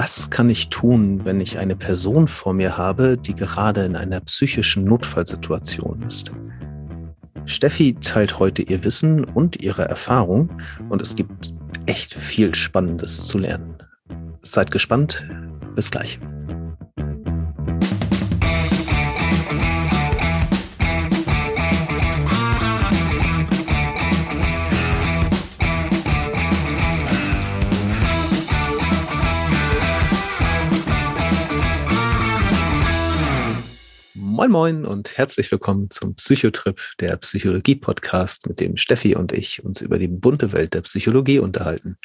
Was kann ich tun, wenn ich eine Person vor mir habe, die gerade in einer psychischen Notfallsituation ist? Steffi teilt heute ihr Wissen und ihre Erfahrung und es gibt echt viel Spannendes zu lernen. Seid gespannt. Bis gleich. Moin Moin und herzlich willkommen zum Psychotrip, der Psychologie-Podcast, mit dem Steffi und ich uns über die bunte Welt der Psychologie unterhalten.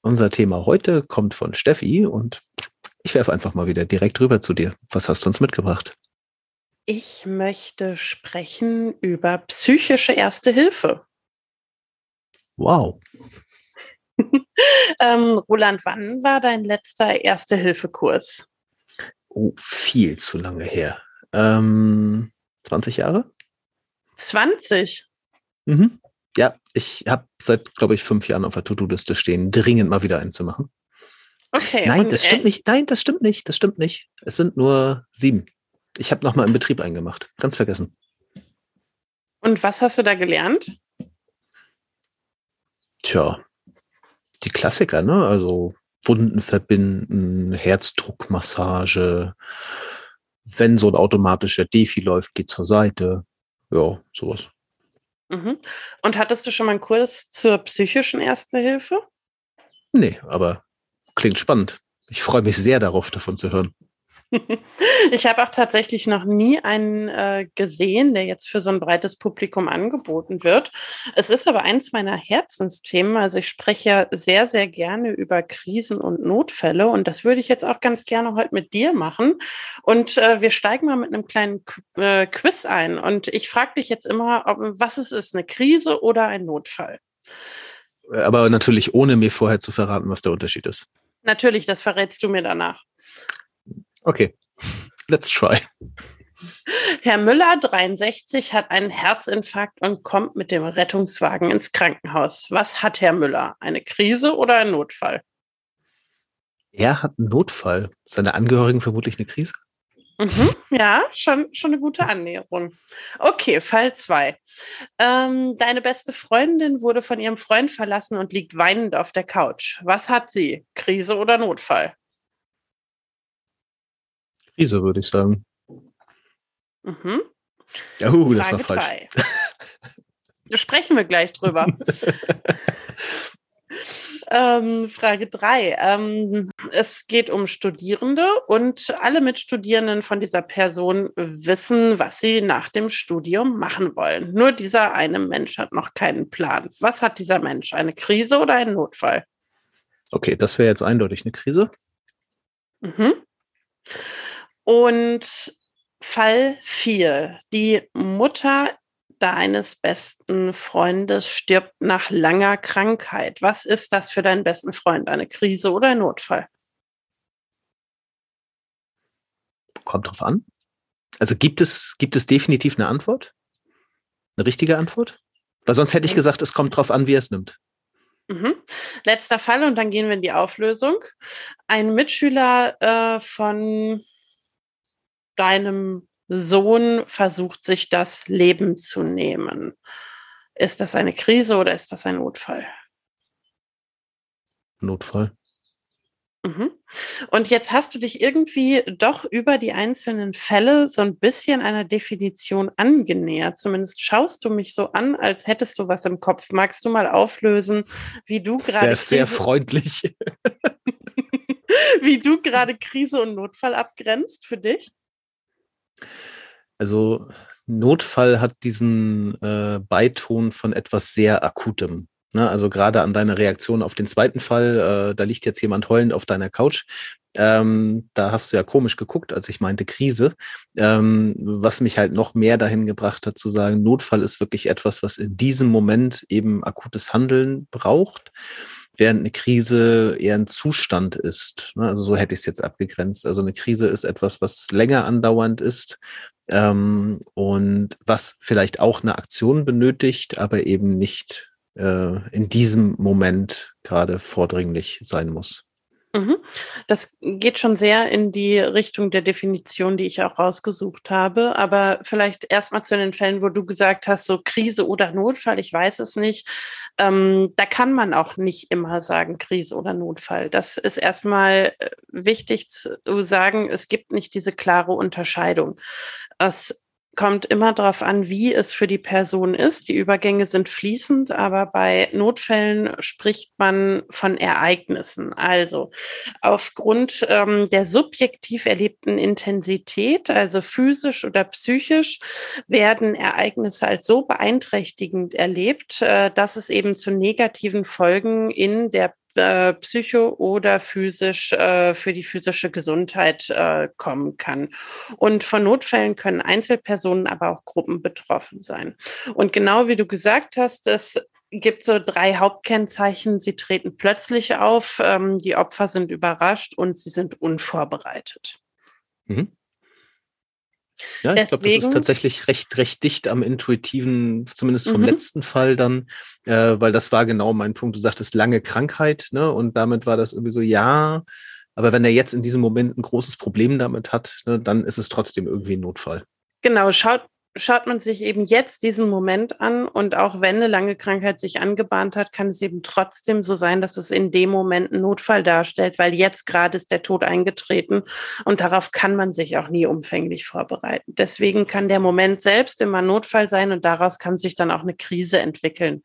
Unser Thema heute kommt von Steffi und ich werfe einfach mal wieder direkt rüber zu dir. Was hast du uns mitgebracht? Ich möchte sprechen über psychische Erste Hilfe. Wow. ähm, Roland, wann war dein letzter Erste-Hilfe-Kurs? Oh, viel zu lange her. Ähm, 20 Jahre? 20? Mhm. Ja, ich habe seit, glaube ich, fünf Jahren auf der To-Do-Liste stehen, dringend mal wieder einzumachen. Okay. Nein, das stimmt äh, nicht. Nein, das stimmt nicht. Das stimmt nicht. Es sind nur sieben. Ich habe nochmal im Betrieb eingemacht. Ganz vergessen. Und was hast du da gelernt? Tja, die Klassiker, ne? Also Wunden verbinden, Herzdruckmassage, wenn so ein automatischer Defi läuft, geht zur Seite. Ja, sowas. Mhm. Und hattest du schon mal einen Kurs zur psychischen Ersten Hilfe? Nee, aber klingt spannend. Ich freue mich sehr darauf, davon zu hören. Ich habe auch tatsächlich noch nie einen äh, gesehen, der jetzt für so ein breites Publikum angeboten wird. Es ist aber eins meiner Herzensthemen. Also ich spreche ja sehr, sehr gerne über Krisen und Notfälle und das würde ich jetzt auch ganz gerne heute mit dir machen. Und äh, wir steigen mal mit einem kleinen äh, Quiz ein. Und ich frage dich jetzt immer, ob, was es ist, eine Krise oder ein Notfall? Aber natürlich ohne mir vorher zu verraten, was der Unterschied ist. Natürlich, das verrätst du mir danach. Okay, let's try. Herr Müller, 63, hat einen Herzinfarkt und kommt mit dem Rettungswagen ins Krankenhaus. Was hat Herr Müller? Eine Krise oder ein Notfall? Er hat einen Notfall. Seine Angehörigen vermutlich eine Krise? Mhm, ja, schon, schon eine gute Annäherung. Okay, Fall 2. Ähm, deine beste Freundin wurde von ihrem Freund verlassen und liegt weinend auf der Couch. Was hat sie? Krise oder Notfall? Krise, würde ich sagen. Mhm. Oh, das war falsch. Drei. Sprechen wir gleich drüber. ähm, Frage 3. Ähm, es geht um Studierende und alle Mitstudierenden von dieser Person wissen, was sie nach dem Studium machen wollen. Nur dieser eine Mensch hat noch keinen Plan. Was hat dieser Mensch? Eine Krise oder einen Notfall? Okay, das wäre jetzt eindeutig eine Krise. Mhm. Und Fall 4. Die Mutter deines besten Freundes stirbt nach langer Krankheit. Was ist das für deinen besten Freund? Eine Krise oder ein Notfall? Kommt drauf an. Also gibt es, gibt es definitiv eine Antwort? Eine richtige Antwort? Weil sonst hätte ich gesagt, es kommt drauf an, wie er es nimmt. Mhm. Letzter Fall und dann gehen wir in die Auflösung. Ein Mitschüler äh, von deinem Sohn versucht, sich das Leben zu nehmen. Ist das eine Krise oder ist das ein Notfall? Notfall. Mhm. Und jetzt hast du dich irgendwie doch über die einzelnen Fälle so ein bisschen einer Definition angenähert. Zumindest schaust du mich so an, als hättest du was im Kopf. Magst du mal auflösen, wie du gerade. Sehr, sehr freundlich. wie du gerade Krise und Notfall abgrenzt für dich? Also Notfall hat diesen äh, Beiton von etwas sehr Akutem. Ne? Also gerade an deiner Reaktion auf den zweiten Fall, äh, da liegt jetzt jemand heulend auf deiner Couch. Ähm, da hast du ja komisch geguckt, als ich meinte Krise. Ähm, was mich halt noch mehr dahin gebracht hat zu sagen, Notfall ist wirklich etwas, was in diesem Moment eben akutes Handeln braucht während eine Krise eher ein Zustand ist. Ne? Also so hätte ich es jetzt abgegrenzt. Also eine Krise ist etwas, was länger andauernd ist ähm, und was vielleicht auch eine Aktion benötigt, aber eben nicht äh, in diesem Moment gerade vordringlich sein muss. Mhm. Das geht schon sehr in die Richtung der Definition, die ich auch rausgesucht habe. Aber vielleicht erstmal zu den Fällen, wo du gesagt hast, so Krise oder Notfall, ich weiß es nicht. Ähm, da kann man auch nicht immer sagen Krise oder Notfall. Das ist erstmal äh, wichtig zu sagen, es gibt nicht diese klare Unterscheidung. Es kommt immer darauf an, wie es für die Person ist. Die Übergänge sind fließend, aber bei Notfällen spricht man von Ereignissen. Also aufgrund ähm, der subjektiv erlebten Intensität, also physisch oder psychisch, werden Ereignisse als so beeinträchtigend erlebt, äh, dass es eben zu negativen Folgen in der äh, psycho oder physisch äh, für die physische Gesundheit äh, kommen kann. Und von Notfällen können Einzelpersonen, aber auch Gruppen betroffen sein. Und genau wie du gesagt hast, es gibt so drei Hauptkennzeichen. Sie treten plötzlich auf, ähm, die Opfer sind überrascht und sie sind unvorbereitet. Mhm. Ja, ich glaube, das ist tatsächlich recht, recht dicht am intuitiven, zumindest vom mhm. letzten Fall dann, äh, weil das war genau mein Punkt. Du sagtest lange Krankheit, ne? Und damit war das irgendwie so, ja, aber wenn er jetzt in diesem Moment ein großes Problem damit hat, ne, dann ist es trotzdem irgendwie ein Notfall. Genau, schaut, schaut man sich eben jetzt diesen Moment an und auch wenn eine lange Krankheit sich angebahnt hat, kann es eben trotzdem so sein, dass es in dem Moment einen Notfall darstellt, weil jetzt gerade ist der Tod eingetreten und darauf kann man sich auch nie umfänglich vorbereiten. Deswegen kann der Moment selbst immer Notfall sein und daraus kann sich dann auch eine Krise entwickeln.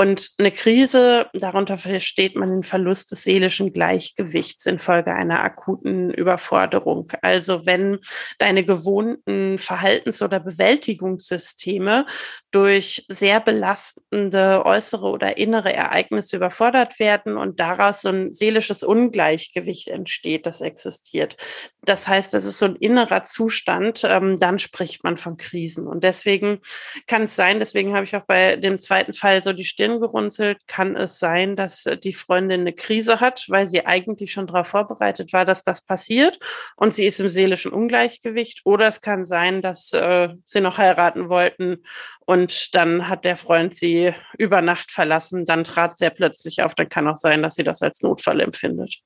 Und eine Krise, darunter versteht man den Verlust des seelischen Gleichgewichts infolge einer akuten Überforderung. Also wenn deine gewohnten Verhaltens- oder Bewältigungssysteme durch sehr belastende äußere oder innere Ereignisse überfordert werden und daraus so ein seelisches Ungleichgewicht entsteht, das existiert. Das heißt, das ist so ein innerer Zustand, ähm, dann spricht man von Krisen. Und deswegen kann es sein, deswegen habe ich auch bei dem zweiten Fall so die Stirn Stirn gerunzelt, kann es sein, dass die Freundin eine Krise hat, weil sie eigentlich schon darauf vorbereitet war, dass das passiert und sie ist im seelischen Ungleichgewicht. Oder es kann sein, dass äh, sie noch heiraten wollten und dann hat der Freund sie über Nacht verlassen. Dann trat sehr plötzlich auf. Dann kann auch sein, dass sie das als Notfall empfindet.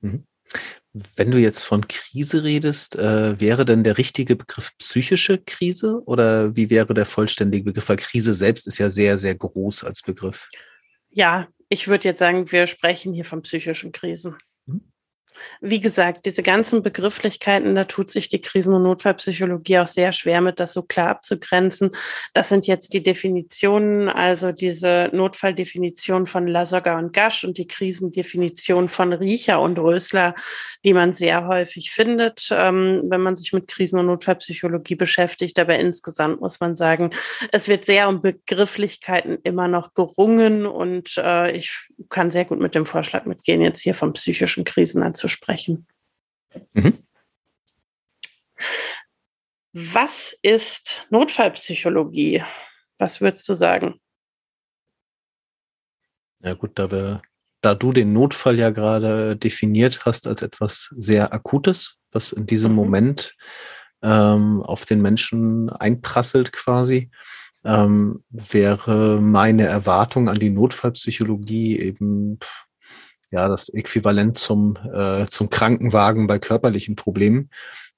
Mhm. Wenn du jetzt von Krise redest, äh, wäre denn der richtige Begriff psychische Krise oder wie wäre der vollständige Begriff? Weil Krise selbst ist ja sehr, sehr groß als Begriff. Ja, ich würde jetzt sagen, wir sprechen hier von psychischen Krisen. Wie gesagt, diese ganzen Begrifflichkeiten, da tut sich die Krisen- und Notfallpsychologie auch sehr schwer mit, das so klar abzugrenzen. Das sind jetzt die Definitionen, also diese Notfalldefinition von Lasogga und Gasch und die Krisendefinition von Riecher und Rösler, die man sehr häufig findet, ähm, wenn man sich mit Krisen- und Notfallpsychologie beschäftigt. Aber insgesamt muss man sagen, es wird sehr um Begrifflichkeiten immer noch gerungen und äh, ich kann sehr gut mit dem Vorschlag mitgehen, jetzt hier von psychischen Krisen anzusprechen sprechen. Mhm. Was ist Notfallpsychologie? Was würdest du sagen? Ja gut, da, wir, da du den Notfall ja gerade definiert hast als etwas sehr Akutes, was in diesem mhm. Moment ähm, auf den Menschen einprasselt quasi, ähm, wäre meine Erwartung an die Notfallpsychologie eben ja das Äquivalent zum, äh, zum Krankenwagen bei körperlichen Problemen,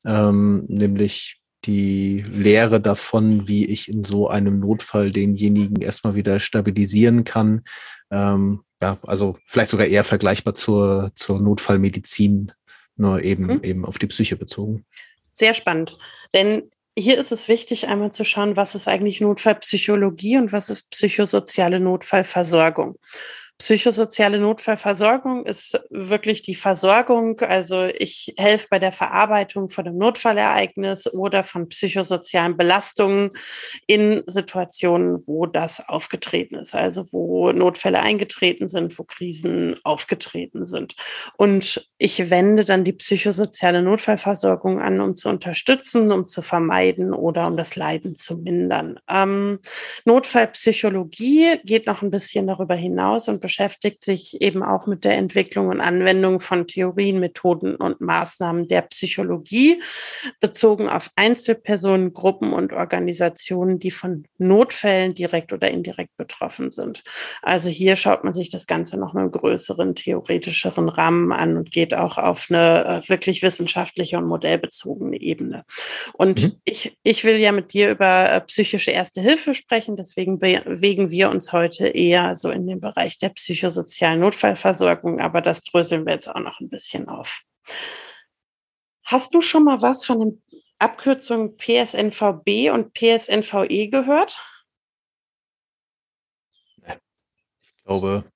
ähm, nämlich die Lehre davon, wie ich in so einem Notfall denjenigen erstmal wieder stabilisieren kann. Ähm, ja, also vielleicht sogar eher vergleichbar zur, zur Notfallmedizin, nur eben, mhm. eben auf die Psyche bezogen. Sehr spannend. Denn hier ist es wichtig, einmal zu schauen, was ist eigentlich Notfallpsychologie und was ist psychosoziale Notfallversorgung. Psychosoziale Notfallversorgung ist wirklich die Versorgung. Also ich helfe bei der Verarbeitung von einem Notfallereignis oder von psychosozialen Belastungen in Situationen, wo das aufgetreten ist. Also wo Notfälle eingetreten sind, wo Krisen aufgetreten sind. Und ich wende dann die psychosoziale Notfallversorgung an, um zu unterstützen, um zu vermeiden oder um das Leiden zu mindern. Ähm, Notfallpsychologie geht noch ein bisschen darüber hinaus und beschäftigt sich eben auch mit der Entwicklung und Anwendung von Theorien, Methoden und Maßnahmen der Psychologie bezogen auf Einzelpersonen, Gruppen und Organisationen, die von Notfällen direkt oder indirekt betroffen sind. Also hier schaut man sich das Ganze noch in einem größeren, theoretischeren Rahmen an und geht auch auf eine äh, wirklich wissenschaftliche und modellbezogene Ebene. Und mhm. ich, ich will ja mit dir über äh, psychische Erste Hilfe sprechen, deswegen bewegen wir uns heute eher so in den Bereich der psychosozialen Notfallversorgung, aber das dröseln wir jetzt auch noch ein bisschen auf. Hast du schon mal was von den Abkürzungen PSNVB und PSNVE gehört? Ich glaube,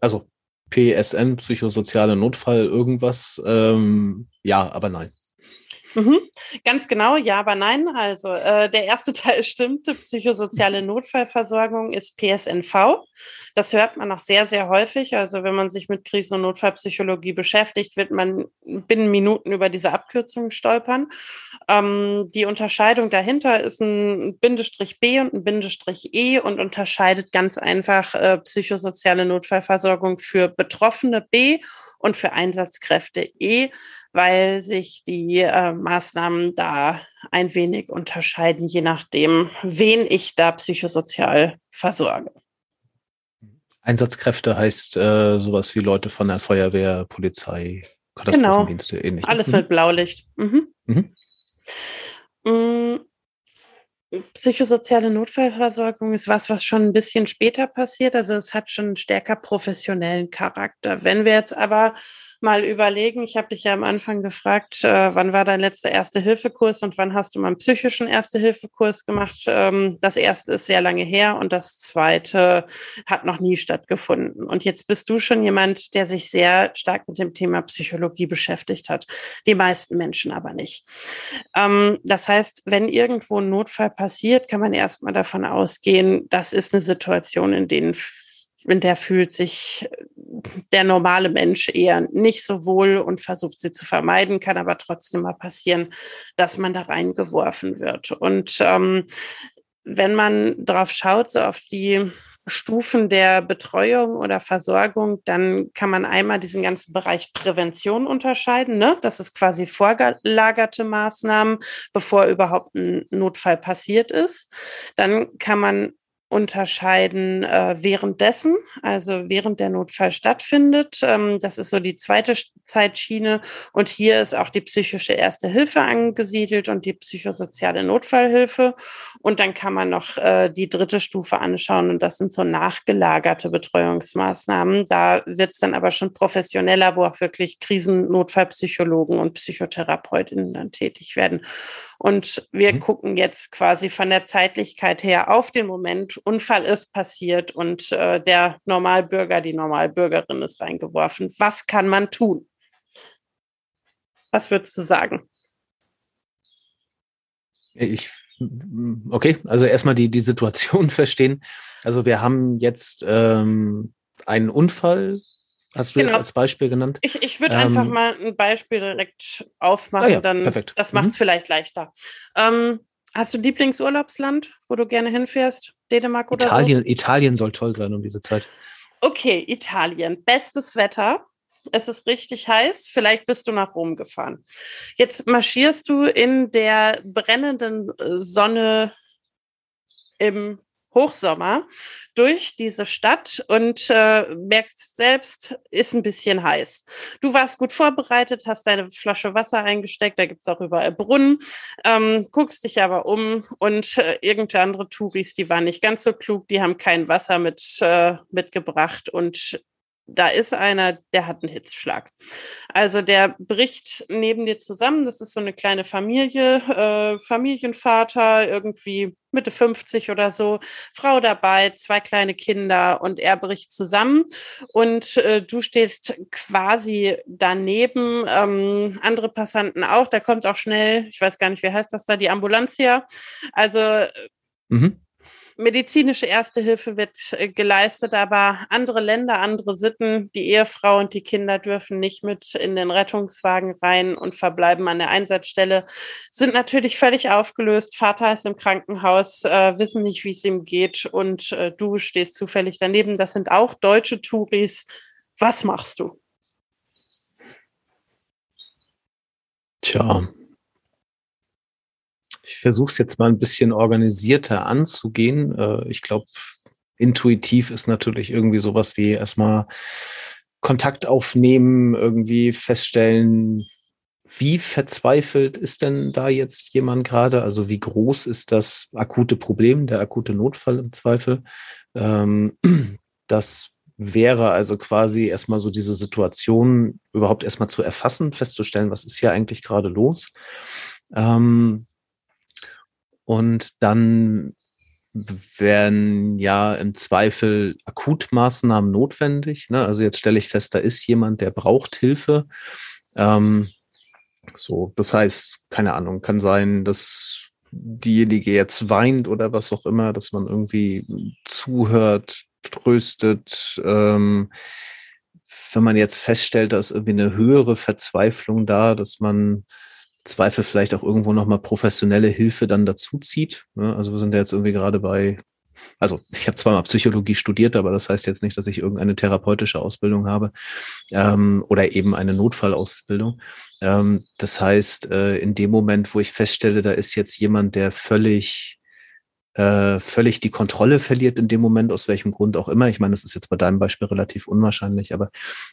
also PSN, psychosoziale Notfall, irgendwas. Ähm, ja, aber nein. Mhm. Ganz genau, ja, aber nein. Also äh, der erste Teil stimmte. Psychosoziale Notfallversorgung ist PSNV. Das hört man auch sehr, sehr häufig. Also wenn man sich mit Krisen- und Notfallpsychologie beschäftigt, wird man binnen Minuten über diese Abkürzungen stolpern. Ähm, die Unterscheidung dahinter ist ein Bindestrich B und ein Bindestrich E und unterscheidet ganz einfach äh, psychosoziale Notfallversorgung für Betroffene B und für Einsatzkräfte E weil sich die äh, Maßnahmen da ein wenig unterscheiden, je nachdem, wen ich da psychosozial versorge. Einsatzkräfte heißt äh, sowas wie Leute von der Feuerwehr, Polizei, Katastrophendienste, genau. ähnlich. Alles mhm. mit Blaulicht. Mhm. Mhm. Mm, psychosoziale Notfallversorgung ist was, was schon ein bisschen später passiert. Also es hat schon einen stärker professionellen Charakter. Wenn wir jetzt aber mal überlegen. Ich habe dich ja am Anfang gefragt, äh, wann war dein letzter Erste-Hilfe-Kurs und wann hast du mal einen psychischen Erste-Hilfe-Kurs gemacht? Ähm, das erste ist sehr lange her und das zweite hat noch nie stattgefunden. Und jetzt bist du schon jemand, der sich sehr stark mit dem Thema Psychologie beschäftigt hat. Die meisten Menschen aber nicht. Ähm, das heißt, wenn irgendwo ein Notfall passiert, kann man erstmal davon ausgehen, das ist eine Situation, in denen in der fühlt sich der normale Mensch eher nicht so wohl und versucht sie zu vermeiden, kann aber trotzdem mal passieren, dass man da reingeworfen wird. Und ähm, wenn man drauf schaut, so auf die Stufen der Betreuung oder Versorgung, dann kann man einmal diesen ganzen Bereich Prävention unterscheiden. Ne? Das ist quasi vorgelagerte Maßnahmen, bevor überhaupt ein Notfall passiert ist. Dann kann man unterscheiden äh, währenddessen, also während der Notfall stattfindet. Ähm, das ist so die zweite Zeitschiene. Und hier ist auch die psychische Erste Hilfe angesiedelt und die psychosoziale Notfallhilfe. Und dann kann man noch äh, die dritte Stufe anschauen. Und das sind so nachgelagerte Betreuungsmaßnahmen. Da wird es dann aber schon professioneller, wo auch wirklich Krisennotfallpsychologen und Psychotherapeutinnen dann tätig werden. Und wir mhm. gucken jetzt quasi von der Zeitlichkeit her auf den Moment, Unfall ist passiert und äh, der Normalbürger, die Normalbürgerin ist reingeworfen. Was kann man tun? Was würdest du sagen? Ich, okay, also erstmal die, die Situation verstehen. Also wir haben jetzt ähm, einen Unfall, Hast du genau. jetzt als Beispiel genannt? Ich, ich würde ähm, einfach mal ein Beispiel direkt aufmachen, ah ja, dann perfekt. das macht es mhm. vielleicht leichter. Ähm, hast du Lieblingsurlaubsland, wo du gerne hinfährst? Dänemark oder Italien, so? Italien soll toll sein um diese Zeit. Okay, Italien. Bestes Wetter. Es ist richtig heiß. Vielleicht bist du nach Rom gefahren. Jetzt marschierst du in der brennenden äh, Sonne im Hochsommer durch diese Stadt und äh, merkst selbst, ist ein bisschen heiß. Du warst gut vorbereitet, hast deine Flasche Wasser eingesteckt, da gibt es auch überall Brunnen, ähm, guckst dich aber um und äh, irgendwelche andere Touris, die waren nicht ganz so klug, die haben kein Wasser mit, äh, mitgebracht und da ist einer, der hat einen Hitzschlag. Also der bricht neben dir zusammen. Das ist so eine kleine Familie, äh, Familienvater, irgendwie Mitte 50 oder so, Frau dabei, zwei kleine Kinder und er bricht zusammen und äh, du stehst quasi daneben, ähm, andere Passanten auch, da kommt auch schnell, ich weiß gar nicht, wie heißt das da, die Ambulanz hier. Also mhm medizinische Erste Hilfe wird äh, geleistet, aber andere Länder, andere Sitten, die Ehefrau und die Kinder dürfen nicht mit in den Rettungswagen rein und verbleiben an der Einsatzstelle, sind natürlich völlig aufgelöst. Vater ist im Krankenhaus, äh, wissen nicht, wie es ihm geht und äh, du stehst zufällig daneben. Das sind auch deutsche Touris. Was machst du? Tja, ich versuche es jetzt mal ein bisschen organisierter anzugehen. Äh, ich glaube, intuitiv ist natürlich irgendwie sowas wie erstmal Kontakt aufnehmen, irgendwie feststellen, wie verzweifelt ist denn da jetzt jemand gerade? Also wie groß ist das akute Problem, der akute Notfall im Zweifel? Ähm, das wäre also quasi erstmal so diese Situation überhaupt erstmal zu erfassen, festzustellen, was ist hier eigentlich gerade los. Ähm, und dann werden ja im Zweifel Akutmaßnahmen notwendig. Ne? Also jetzt stelle ich fest, da ist jemand, der braucht Hilfe. Ähm, so, das heißt, keine Ahnung, kann sein, dass diejenige jetzt weint oder was auch immer, dass man irgendwie zuhört, tröstet. Ähm, wenn man jetzt feststellt, da ist irgendwie eine höhere Verzweiflung da, dass man Zweifel vielleicht auch irgendwo nochmal professionelle Hilfe dann dazu zieht. Ne? Also wir sind ja jetzt irgendwie gerade bei, also ich habe zwar mal Psychologie studiert, aber das heißt jetzt nicht, dass ich irgendeine therapeutische Ausbildung habe ähm, oder eben eine Notfallausbildung. Ähm, das heißt, äh, in dem Moment, wo ich feststelle, da ist jetzt jemand, der völlig äh, völlig die Kontrolle verliert in dem Moment, aus welchem Grund auch immer. Ich meine, das ist jetzt bei deinem Beispiel relativ unwahrscheinlich, aber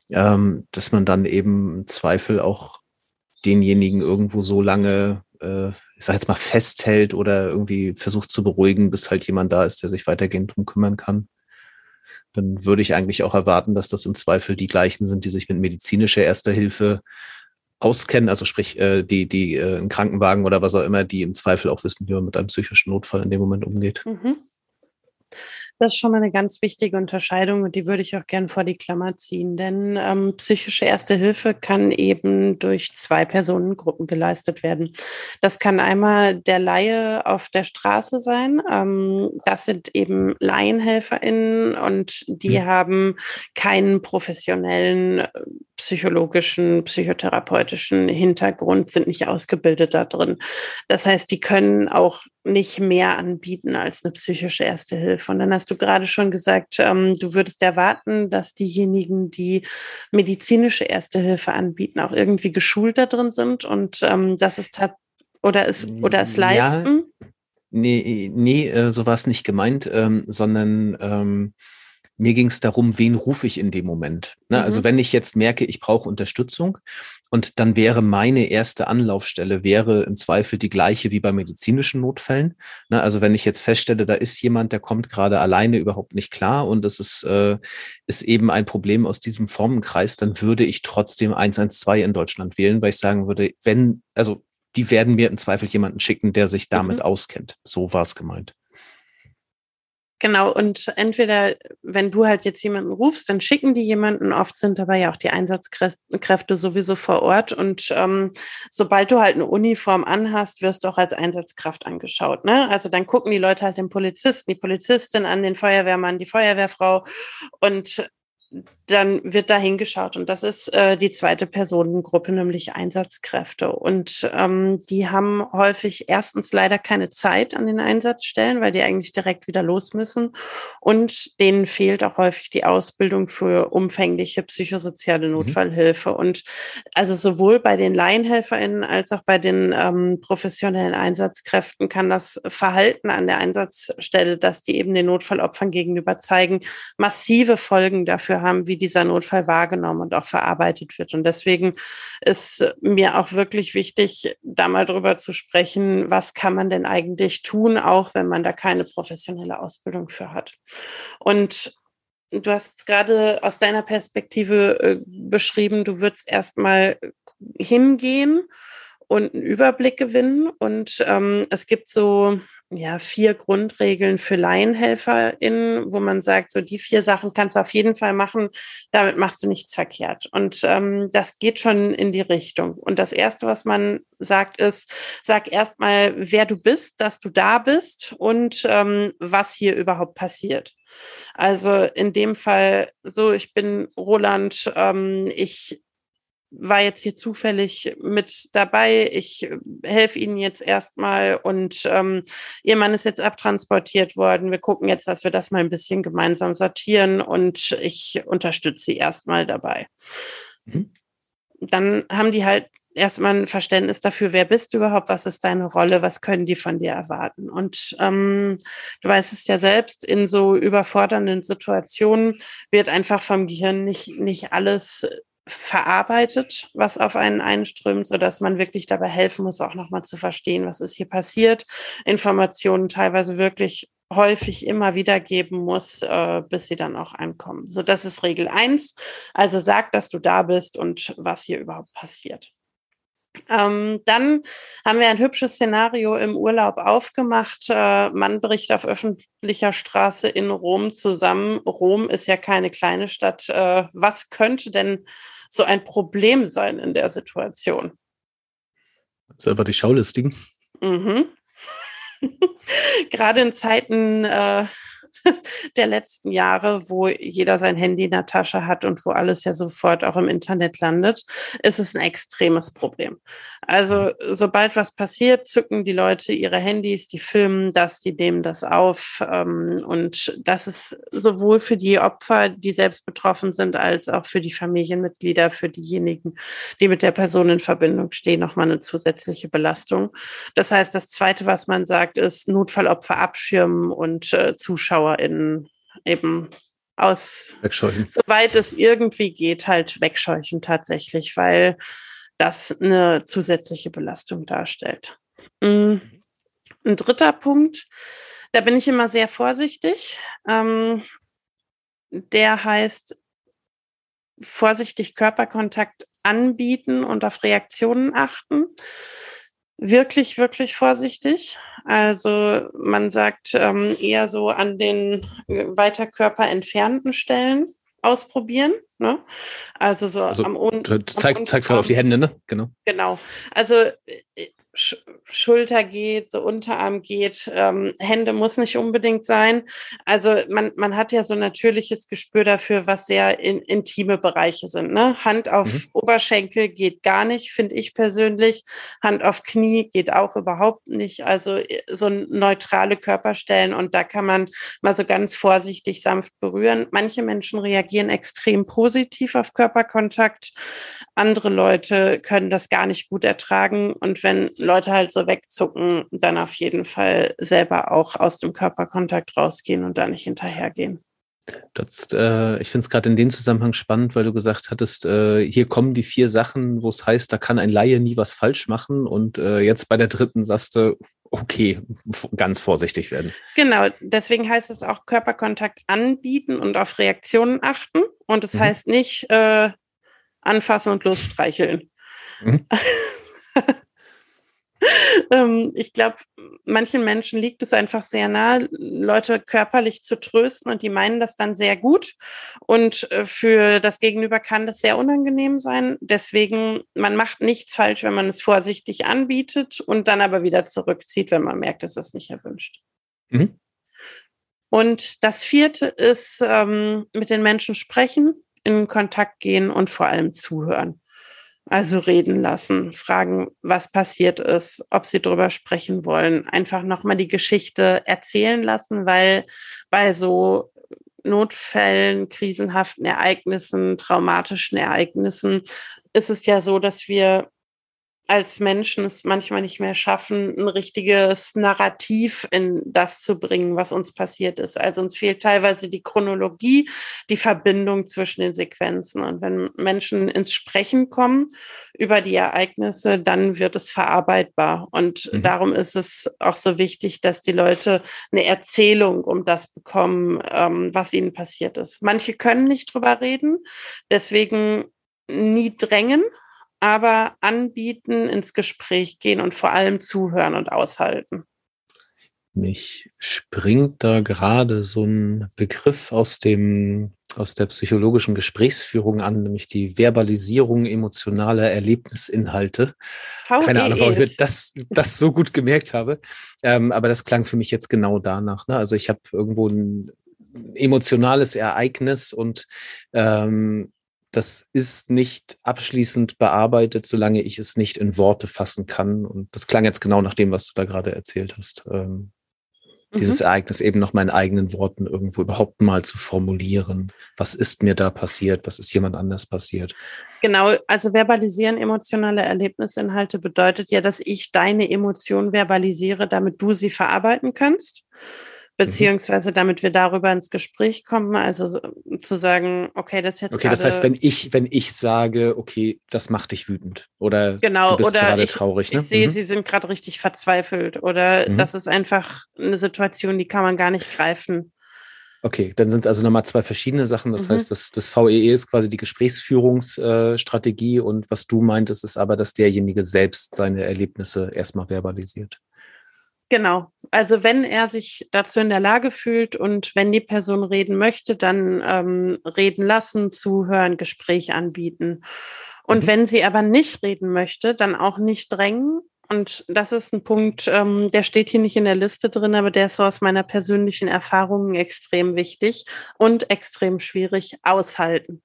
ähm, dass man dann eben Zweifel auch denjenigen irgendwo so lange, äh, ich sag jetzt mal, festhält oder irgendwie versucht zu beruhigen, bis halt jemand da ist, der sich weitergehend drum kümmern kann. Dann würde ich eigentlich auch erwarten, dass das im Zweifel die gleichen sind, die sich mit medizinischer Erster Hilfe auskennen, also sprich äh, die, die äh, einen Krankenwagen oder was auch immer, die im Zweifel auch wissen, wie man mit einem psychischen Notfall in dem Moment umgeht. Mhm. Das ist schon mal eine ganz wichtige Unterscheidung und die würde ich auch gern vor die Klammer ziehen, denn ähm, psychische Erste Hilfe kann eben durch zwei Personengruppen geleistet werden. Das kann einmal der Laie auf der Straße sein. Ähm, das sind eben LaienhelferInnen und die ja. haben keinen professionellen äh, psychologischen, psychotherapeutischen Hintergrund, sind nicht ausgebildet da drin. Das heißt, die können auch nicht mehr anbieten als eine psychische Erste Hilfe. Und dann hast du gerade schon gesagt, ähm, du würdest erwarten, dass diejenigen, die medizinische Erste Hilfe anbieten, auch irgendwie geschult da drin sind und ähm, das ist oder es oder es leisten. Ja, nee, nee, äh, so war es nicht gemeint, ähm, sondern ähm, mir ging es darum, wen rufe ich in dem Moment. Ne? Also mhm. Also wenn ich jetzt merke, ich brauche Unterstützung und dann wäre meine erste Anlaufstelle, wäre im Zweifel die gleiche wie bei medizinischen Notfällen. Ne? Also wenn ich jetzt feststelle, da ist jemand, der kommt gerade alleine überhaupt nicht klar und das ist, äh, ist eben ein Problem aus diesem Formenkreis, dann würde ich trotzdem 112 in Deutschland wählen, weil ich sagen würde, wenn, also die werden mir im Zweifel jemanden schicken, der sich damit mhm. auskennt. So war es gemeint. Genau, und entweder, wenn du halt jetzt jemanden rufst, dann schicken die jemanden. Oft sind dabei ja auch die Einsatzkräfte sowieso vor Ort. Und ähm, sobald du halt eine Uniform anhast, wirst du auch als Einsatzkraft angeschaut. Ne? Also dann gucken die Leute halt den Polizisten, die Polizistin an, den Feuerwehrmann, die Feuerwehrfrau. Und dann wird da hingeschaut. Und das ist äh, die zweite Personengruppe, nämlich Einsatzkräfte. Und ähm, die haben häufig erstens leider keine Zeit an den Einsatzstellen, weil die eigentlich direkt wieder los müssen. Und denen fehlt auch häufig die Ausbildung für umfängliche psychosoziale mhm. Notfallhilfe. Mhm. Und also sowohl bei den LaienhelferInnen als auch bei den ähm, professionellen Einsatzkräften kann das Verhalten an der Einsatzstelle, dass die eben den Notfallopfern gegenüber zeigen, massive Folgen dafür haben, wie dieser Notfall wahrgenommen und auch verarbeitet wird. Und deswegen ist mir auch wirklich wichtig, da mal drüber zu sprechen, was kann man denn eigentlich tun, auch wenn man da keine professionelle Ausbildung für hat. Und Du hast gerade aus deiner Perspektive äh, beschrieben, du würdest erstmal hingehen und einen Überblick gewinnen. Und ähm, es gibt so ja, vier Grundregeln für LaienhelferInnen, wo man sagt, so die vier Sachen kannst du auf jeden Fall machen, damit machst du nichts verkehrt. Und ähm, das geht schon in die Richtung. Und das Erste, was man sagt, ist, sag erstmal, wer du bist, dass du da bist und ähm, was hier überhaupt passiert. Also in dem Fall so, ich bin Roland, ähm, ich war jetzt hier zufällig mit dabei. Ich äh, helfe Ihnen jetzt erstmal und ähm, Ihr Mann ist jetzt abtransportiert worden. Wir gucken jetzt, dass wir das mal ein bisschen gemeinsam sortieren und ich unterstütze Sie erstmal dabei. Mhm. Dann haben die halt erstmal ein Verständnis dafür, wer bist du überhaupt, was ist deine Rolle, was können die von dir erwarten. Und ähm, du weißt es ja selbst, in so überfordernden Situationen wird einfach vom Gehirn nicht, nicht alles verarbeitet, was auf einen einströmt, so dass man wirklich dabei helfen muss, auch nochmal zu verstehen, was ist hier passiert, Informationen teilweise wirklich häufig immer wieder geben muss, äh, bis sie dann auch ankommen. So, das ist Regel eins. Also sag, dass du da bist und was hier überhaupt passiert. Ähm, dann haben wir ein hübsches Szenario im Urlaub aufgemacht. Äh, man bricht auf öffentlicher Straße in Rom zusammen. Rom ist ja keine kleine Stadt. Äh, was könnte denn so ein Problem sein in der Situation? Selber die Schaulistigen. Mhm. Gerade in Zeiten äh, der letzten Jahre, wo jeder sein Handy in der Tasche hat und wo alles ja sofort auch im Internet landet, ist es ein extremes Problem. Also sobald was passiert, zücken die Leute ihre Handys, die filmen das, die nehmen das auf. Ähm, und das ist sowohl für die Opfer, die selbst betroffen sind, als auch für die Familienmitglieder, für diejenigen, die mit der Person in Verbindung stehen, nochmal eine zusätzliche Belastung. Das heißt, das Zweite, was man sagt, ist Notfallopfer abschirmen und äh, Zuschauer ZuschauerInnen eben aus, wegscheuchen. soweit es irgendwie geht, halt wegscheuchen tatsächlich, weil das eine zusätzliche Belastung darstellt. Mm. Ein dritter Punkt, da bin ich immer sehr vorsichtig. Ähm, der heißt, vorsichtig Körperkontakt anbieten und auf Reaktionen achten wirklich, wirklich vorsichtig. Also man sagt ähm, eher so an den weiter körperentfernten Stellen ausprobieren. Ne? Also so also, am Unterarm. Du zeigst, zeigst halt auf die Hände, ne? Genau. Genau. Also äh, Sch Schulter geht, so Unterarm geht, ähm, Hände muss nicht unbedingt sein. Also man, man hat ja so ein natürliches Gespür dafür, was sehr in, intime Bereiche sind. Ne? Hand auf mhm. Oberschenkel geht gar nicht, finde ich persönlich. Hand auf Knie geht auch überhaupt nicht. Also äh, so neutrale Körperstellen und da kann man mal so ganz vorsichtig sanft berühren. Manche Menschen reagieren extrem positiv auf Körperkontakt. Andere Leute können das gar nicht gut ertragen. Und wenn Leute halt so wegzucken, dann auf jeden Fall selber auch aus dem Körperkontakt rausgehen und da nicht hinterhergehen. Das, äh, ich finde es gerade in dem Zusammenhang spannend, weil du gesagt hattest, äh, hier kommen die vier Sachen, wo es heißt, da kann ein Laie nie was falsch machen. Und äh, jetzt bei der dritten sagst du, okay, ganz vorsichtig werden. Genau, deswegen heißt es auch Körperkontakt anbieten und auf Reaktionen achten. Und es mhm. heißt nicht äh, anfassen und losstreicheln. Mhm. ähm, ich glaube, manchen Menschen liegt es einfach sehr nahe, Leute körperlich zu trösten und die meinen das dann sehr gut. Und äh, für das Gegenüber kann das sehr unangenehm sein. Deswegen, man macht nichts falsch, wenn man es vorsichtig anbietet und dann aber wieder zurückzieht, wenn man merkt, es ist nicht erwünscht. Mhm. Und das vierte ist, ähm, mit den Menschen sprechen, in Kontakt gehen und vor allem zuhören. Also reden lassen, fragen, was passiert ist, ob sie drüber sprechen wollen, einfach nochmal die Geschichte erzählen lassen, weil bei so Notfällen, krisenhaften Ereignissen, traumatischen Ereignissen ist es ja so, dass wir als Menschen es manchmal nicht mehr schaffen, ein richtiges Narrativ in das zu bringen, was uns passiert ist. Also uns fehlt teilweise die Chronologie, die Verbindung zwischen den Sequenzen. Und wenn Menschen ins Sprechen kommen über die Ereignisse, dann wird es verarbeitbar. Und mhm. darum ist es auch so wichtig, dass die Leute eine Erzählung um das bekommen, ähm, was ihnen passiert ist. Manche können nicht drüber reden, deswegen nie drängen, aber anbieten, ins Gespräch gehen und vor allem zuhören und aushalten. Mich springt da gerade so ein Begriff aus dem aus der psychologischen Gesprächsführung an, nämlich die Verbalisierung emotionaler Erlebnisinhalte. VES. Keine Ahnung, warum ich das, das so gut gemerkt habe. Ähm, aber das klang für mich jetzt genau danach. Ne? Also ich habe irgendwo ein emotionales Ereignis und ähm, das ist nicht abschließend bearbeitet, solange ich es nicht in Worte fassen kann. Und das klang jetzt genau nach dem, was du da gerade erzählt hast. Ähm, mhm. Dieses Ereignis eben noch in eigenen Worten irgendwo überhaupt mal zu formulieren. Was ist mir da passiert? Was ist jemand anders passiert? Genau, also verbalisieren emotionale Erlebnisinhalte bedeutet ja, dass ich deine Emotionen verbalisiere, damit du sie verarbeiten kannst. Mhm. beziehungsweise damit wir darüber ins Gespräch kommen, also zu sagen, okay, das jetzt Okay, das heißt, wenn ich wenn ich sage, okay, das macht dich wütend oder genau, du bist oder gerade ich, traurig, ne? Ich sehe, mhm. sie sind gerade richtig verzweifelt oder mhm. das ist einfach eine Situation, die kann man gar nicht greifen. Okay, dann sind es also nochmal zwei verschiedene Sachen. Das mhm. heißt, das, das VEE ist quasi die Gesprächsführungsstrategie und was du meintest, ist aber, dass derjenige selbst seine Erlebnisse erstmal verbalisiert. Genau. Also wenn er sich dazu in der Lage fühlt und wenn die Person reden möchte, dann ähm, reden lassen, zuhören, Gespräch anbieten. Und mhm. wenn sie aber nicht reden möchte, dann auch nicht drängen. Und das ist ein Punkt, ähm, der steht hier nicht in der Liste drin, aber der ist so aus meiner persönlichen Erfahrung extrem wichtig und extrem schwierig aushalten.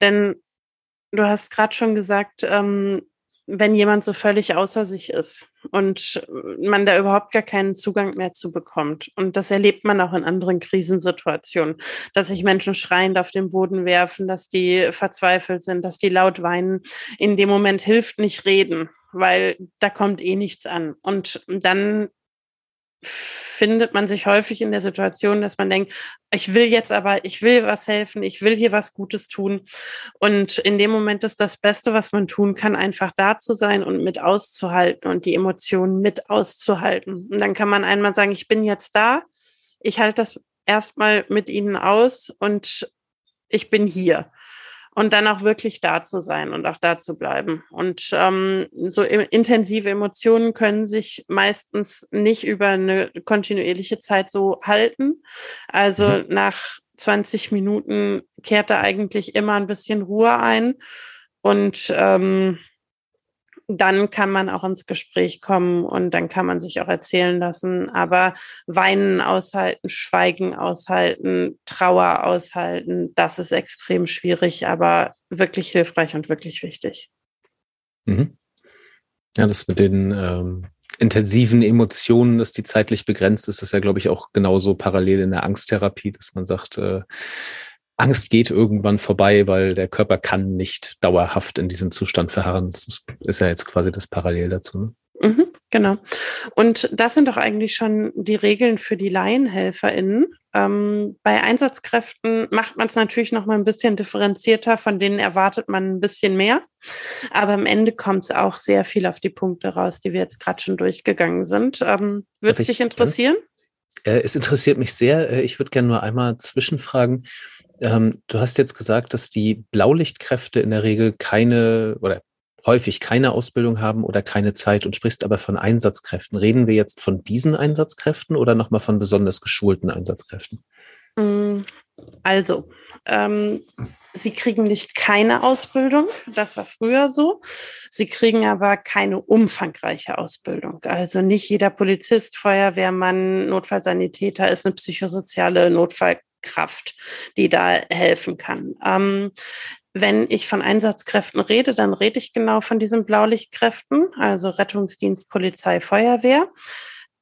Denn du hast gerade schon gesagt, ähm, wenn jemand so völlig außer sich ist und man da überhaupt gar keinen Zugang mehr zu bekommt. Und das erlebt man auch in anderen Krisensituationen, dass sich Menschen schreiend auf den Boden werfen, dass die verzweifelt sind, dass die laut weinen. In dem Moment hilft nicht reden, weil da kommt eh nichts an. Und dann findet man sich häufig in der Situation, dass man denkt, ich will jetzt aber, ich will was helfen, ich will hier was Gutes tun. Und in dem Moment ist das Beste, was man tun kann, einfach da zu sein und mit auszuhalten und die Emotionen mit auszuhalten. Und dann kann man einmal sagen, ich bin jetzt da, ich halte das erstmal mit Ihnen aus und ich bin hier und dann auch wirklich da zu sein und auch da zu bleiben. Und ähm, so intensive Emotionen können sich meistens nicht über eine kontinuierliche Zeit so halten. Also mhm. nach 20 Minuten kehrt da eigentlich immer ein bisschen Ruhe ein. Und ähm, dann kann man auch ins Gespräch kommen und dann kann man sich auch erzählen lassen. Aber Weinen aushalten, Schweigen aushalten, Trauer aushalten, das ist extrem schwierig, aber wirklich hilfreich und wirklich wichtig. Mhm. Ja, das mit den ähm, intensiven Emotionen, dass die zeitlich begrenzt ist, ist ja, glaube ich, auch genauso parallel in der Angsttherapie, dass man sagt, äh, Angst geht irgendwann vorbei, weil der Körper kann nicht dauerhaft in diesem Zustand verharren. Das ist ja jetzt quasi das Parallel dazu. Ne? Mhm, genau. Und das sind doch eigentlich schon die Regeln für die LaienhelferInnen. Ähm, bei Einsatzkräften macht man es natürlich noch mal ein bisschen differenzierter, von denen erwartet man ein bisschen mehr. Aber am Ende kommt es auch sehr viel auf die Punkte raus, die wir jetzt gerade schon durchgegangen sind. Ähm, Würde es dich interessieren? Äh, es interessiert mich sehr. Äh, ich würde gerne nur einmal zwischenfragen. Ähm, du hast jetzt gesagt, dass die Blaulichtkräfte in der Regel keine oder häufig keine Ausbildung haben oder keine Zeit und sprichst aber von Einsatzkräften. Reden wir jetzt von diesen Einsatzkräften oder nochmal von besonders geschulten Einsatzkräften? Mm, also, ähm, sie kriegen nicht keine Ausbildung, das war früher so. Sie kriegen aber keine umfangreiche Ausbildung. Also nicht jeder Polizist, Feuerwehrmann, Notfallsanitäter ist eine psychosoziale Notfall Kraft, die da helfen kann. Ähm, wenn ich von Einsatzkräften rede, dann rede ich genau von diesen Blaulichtkräften, also Rettungsdienst, Polizei, Feuerwehr.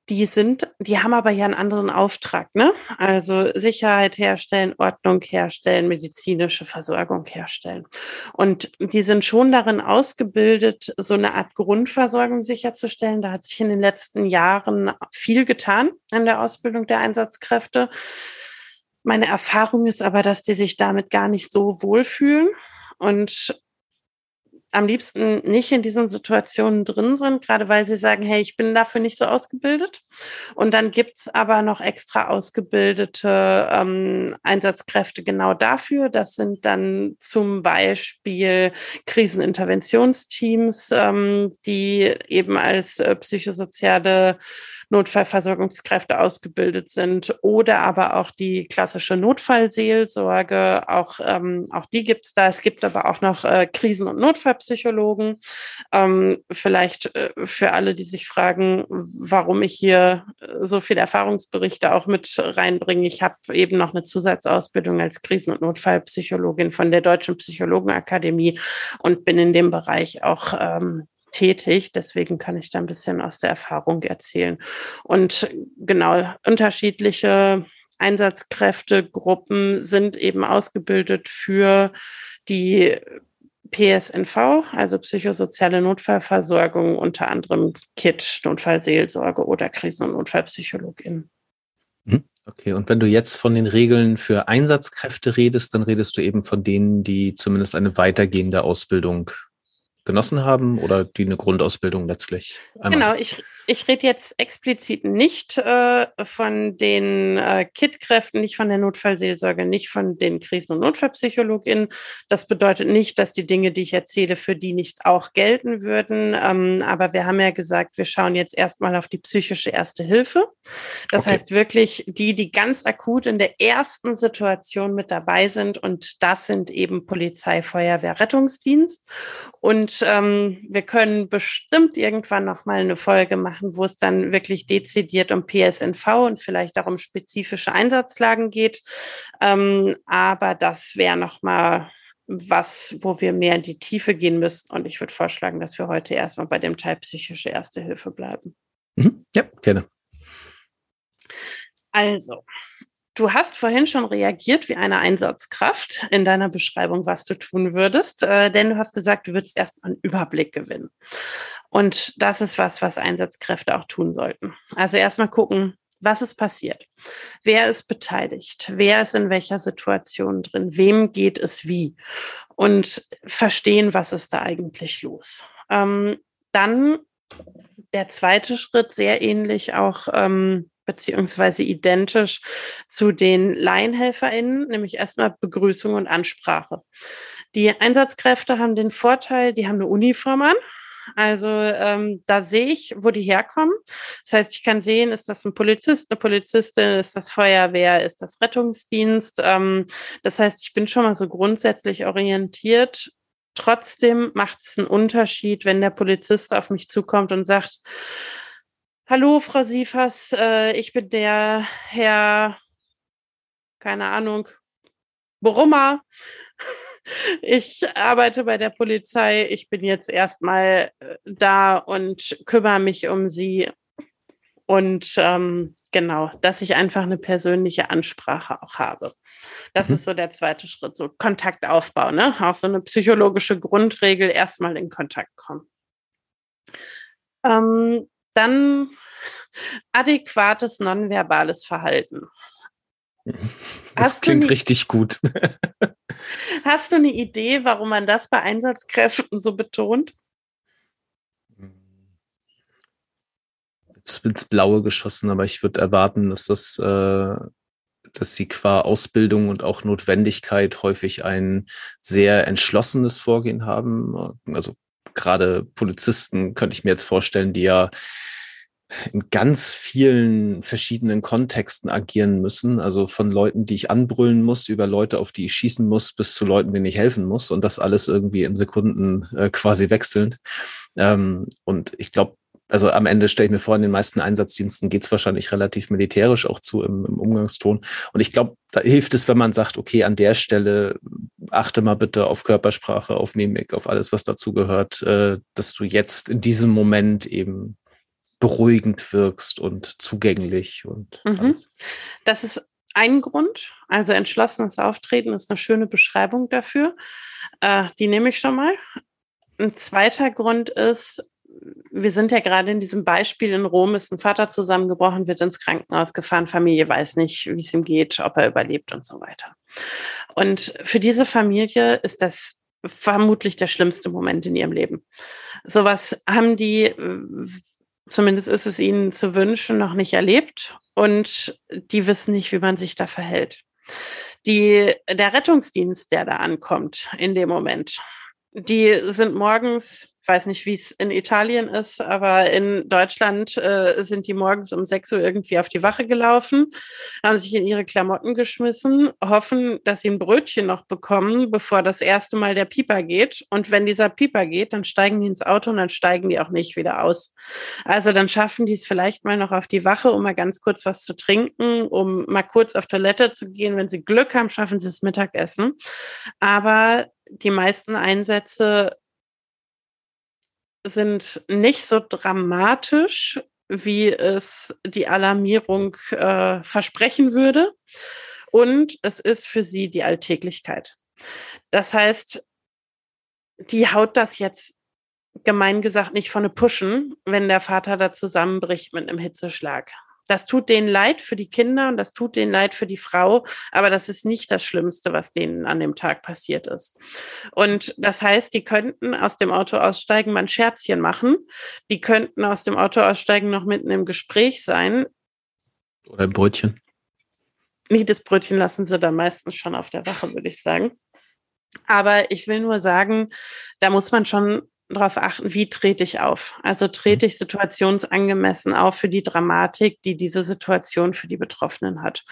Die sind, die haben aber ja einen anderen Auftrag, ne? Also Sicherheit herstellen, Ordnung herstellen, medizinische Versorgung herstellen. Und die sind schon darin ausgebildet, so eine Art Grundversorgung sicherzustellen. Da hat sich in den letzten Jahren viel getan in der Ausbildung der Einsatzkräfte. Meine Erfahrung ist aber, dass die sich damit gar nicht so wohlfühlen. Und am liebsten nicht in diesen Situationen drin sind, gerade weil sie sagen, hey, ich bin dafür nicht so ausgebildet. Und dann gibt's aber noch extra ausgebildete ähm, Einsatzkräfte genau dafür. Das sind dann zum Beispiel Kriseninterventionsteams, ähm, die eben als äh, psychosoziale Notfallversorgungskräfte ausgebildet sind oder aber auch die klassische Notfallseelsorge. Auch, ähm, auch die gibt es da. Es gibt aber auch noch äh, Krisen- und Notfallpsychologen. Ähm, vielleicht äh, für alle, die sich fragen, warum ich hier äh, so viele Erfahrungsberichte auch mit reinbringe. Ich habe eben noch eine Zusatzausbildung als Krisen- und Notfallpsychologin von der Deutschen Psychologenakademie und bin in dem Bereich auch ähm, tätig. Deswegen kann ich da ein bisschen aus der Erfahrung erzählen. Und genau, unterschiedliche Einsatzkräftegruppen sind eben ausgebildet für die PSNV, also psychosoziale Notfallversorgung, unter anderem KIT, Notfallseelsorge oder Krisen- und Notfallpsychologin. Mhm. Okay, und wenn du jetzt von den Regeln für Einsatzkräfte redest, dann redest du eben von denen, die zumindest eine weitergehende Ausbildung genossen haben oder die eine Grundausbildung letztlich? Einmal. Genau, ich, ich rede jetzt explizit nicht äh, von den äh, KIT-Kräften, nicht von der Notfallseelsorge, nicht von den Krisen- und Notfallpsychologinnen. Das bedeutet nicht, dass die Dinge, die ich erzähle, für die nicht auch gelten würden. Ähm, aber wir haben ja gesagt, wir schauen jetzt erstmal auf die psychische Erste Hilfe. Das okay. heißt wirklich die, die ganz akut in der ersten Situation mit dabei sind. Und das sind eben Polizei, Feuerwehr, Rettungsdienst. Und ähm, wir können bestimmt irgendwann noch mal eine Folge machen machen, wo es dann wirklich dezidiert um PSNV und vielleicht auch um spezifische Einsatzlagen geht. Ähm, aber das wäre nochmal was, wo wir mehr in die Tiefe gehen müssten. Und ich würde vorschlagen, dass wir heute erstmal bei dem Teil psychische Erste Hilfe bleiben. Mhm. Ja, gerne. Also, Du hast vorhin schon reagiert wie eine Einsatzkraft in deiner Beschreibung, was du tun würdest, äh, denn du hast gesagt, du würdest erstmal einen Überblick gewinnen. Und das ist was, was Einsatzkräfte auch tun sollten. Also erstmal gucken, was ist passiert? Wer ist beteiligt? Wer ist in welcher Situation drin? Wem geht es wie? Und verstehen, was ist da eigentlich los? Ähm, dann der zweite Schritt, sehr ähnlich auch ähm, beziehungsweise identisch zu den LaienhelferInnen, nämlich erstmal Begrüßung und Ansprache. Die Einsatzkräfte haben den Vorteil, die haben eine Uniform an. Also ähm, da sehe ich, wo die herkommen. Das heißt, ich kann sehen, ist das ein Polizist, eine Polizistin, ist das Feuerwehr, ist das Rettungsdienst. Ähm, das heißt, ich bin schon mal so grundsätzlich orientiert. Trotzdem macht es einen Unterschied, wenn der Polizist auf mich zukommt und sagt, Hallo, Frau Siefers, äh, ich bin der Herr, keine Ahnung, Brummer. Ich arbeite bei der Polizei. Ich bin jetzt erstmal äh, da und kümmere mich um Sie. Und ähm, genau, dass ich einfach eine persönliche Ansprache auch habe. Das mhm. ist so der zweite Schritt, so Kontaktaufbau, ne? Auch so eine psychologische Grundregel, erstmal in Kontakt kommen. Ähm, dann adäquates nonverbales Verhalten. Das hast klingt richtig gut. hast du eine Idee, warum man das bei Einsatzkräften so betont? Jetzt ins Blaue geschossen, aber ich würde erwarten, dass das, äh, dass sie qua Ausbildung und auch Notwendigkeit häufig ein sehr entschlossenes Vorgehen haben. Also gerade Polizisten könnte ich mir jetzt vorstellen, die ja in ganz vielen verschiedenen Kontexten agieren müssen. Also von Leuten, die ich anbrüllen muss, über Leute, auf die ich schießen muss, bis zu Leuten, denen ich helfen muss. Und das alles irgendwie in Sekunden äh, quasi wechselnd. Ähm, und ich glaube, also am Ende stelle ich mir vor, in den meisten Einsatzdiensten geht es wahrscheinlich relativ militärisch auch zu im, im Umgangston. Und ich glaube, da hilft es, wenn man sagt, okay, an der Stelle achte mal bitte auf Körpersprache, auf Mimik, auf alles, was dazu gehört, äh, dass du jetzt in diesem Moment eben beruhigend wirkst und zugänglich und mhm. Das ist ein Grund. Also entschlossenes Auftreten ist eine schöne Beschreibung dafür. Äh, die nehme ich schon mal. Ein zweiter Grund ist, wir sind ja gerade in diesem Beispiel in Rom, ist ein Vater zusammengebrochen, wird ins Krankenhaus gefahren, Familie weiß nicht, wie es ihm geht, ob er überlebt und so weiter. Und für diese Familie ist das vermutlich der schlimmste Moment in ihrem Leben. Sowas haben die, zumindest ist es ihnen zu wünschen, noch nicht erlebt und die wissen nicht, wie man sich da verhält. Die, der Rettungsdienst, der da ankommt in dem Moment, die sind morgens ich weiß nicht, wie es in Italien ist, aber in Deutschland äh, sind die morgens um 6 Uhr irgendwie auf die Wache gelaufen, haben sich in ihre Klamotten geschmissen, hoffen, dass sie ein Brötchen noch bekommen, bevor das erste Mal der Pieper geht. Und wenn dieser Pieper geht, dann steigen die ins Auto und dann steigen die auch nicht wieder aus. Also dann schaffen die es vielleicht mal noch auf die Wache, um mal ganz kurz was zu trinken, um mal kurz auf Toilette zu gehen. Wenn sie Glück haben, schaffen sie das Mittagessen. Aber die meisten Einsätze sind nicht so dramatisch, wie es die Alarmierung äh, versprechen würde. Und es ist für sie die Alltäglichkeit. Das heißt, die haut das jetzt gemein gesagt nicht von ne Pushen, wenn der Vater da zusammenbricht mit einem Hitzeschlag. Das tut denen leid für die Kinder und das tut denen leid für die Frau, aber das ist nicht das Schlimmste, was denen an dem Tag passiert ist. Und das heißt, die könnten aus dem Auto aussteigen, mal ein Scherzchen machen. Die könnten aus dem Auto aussteigen, noch mitten im Gespräch sein. Oder ein Brötchen. Nee, das Brötchen lassen sie dann meistens schon auf der Wache, würde ich sagen. Aber ich will nur sagen, da muss man schon darauf achten, wie trete ich auf. Also trete mhm. ich situationsangemessen auf für die Dramatik, die diese Situation für die Betroffenen hat.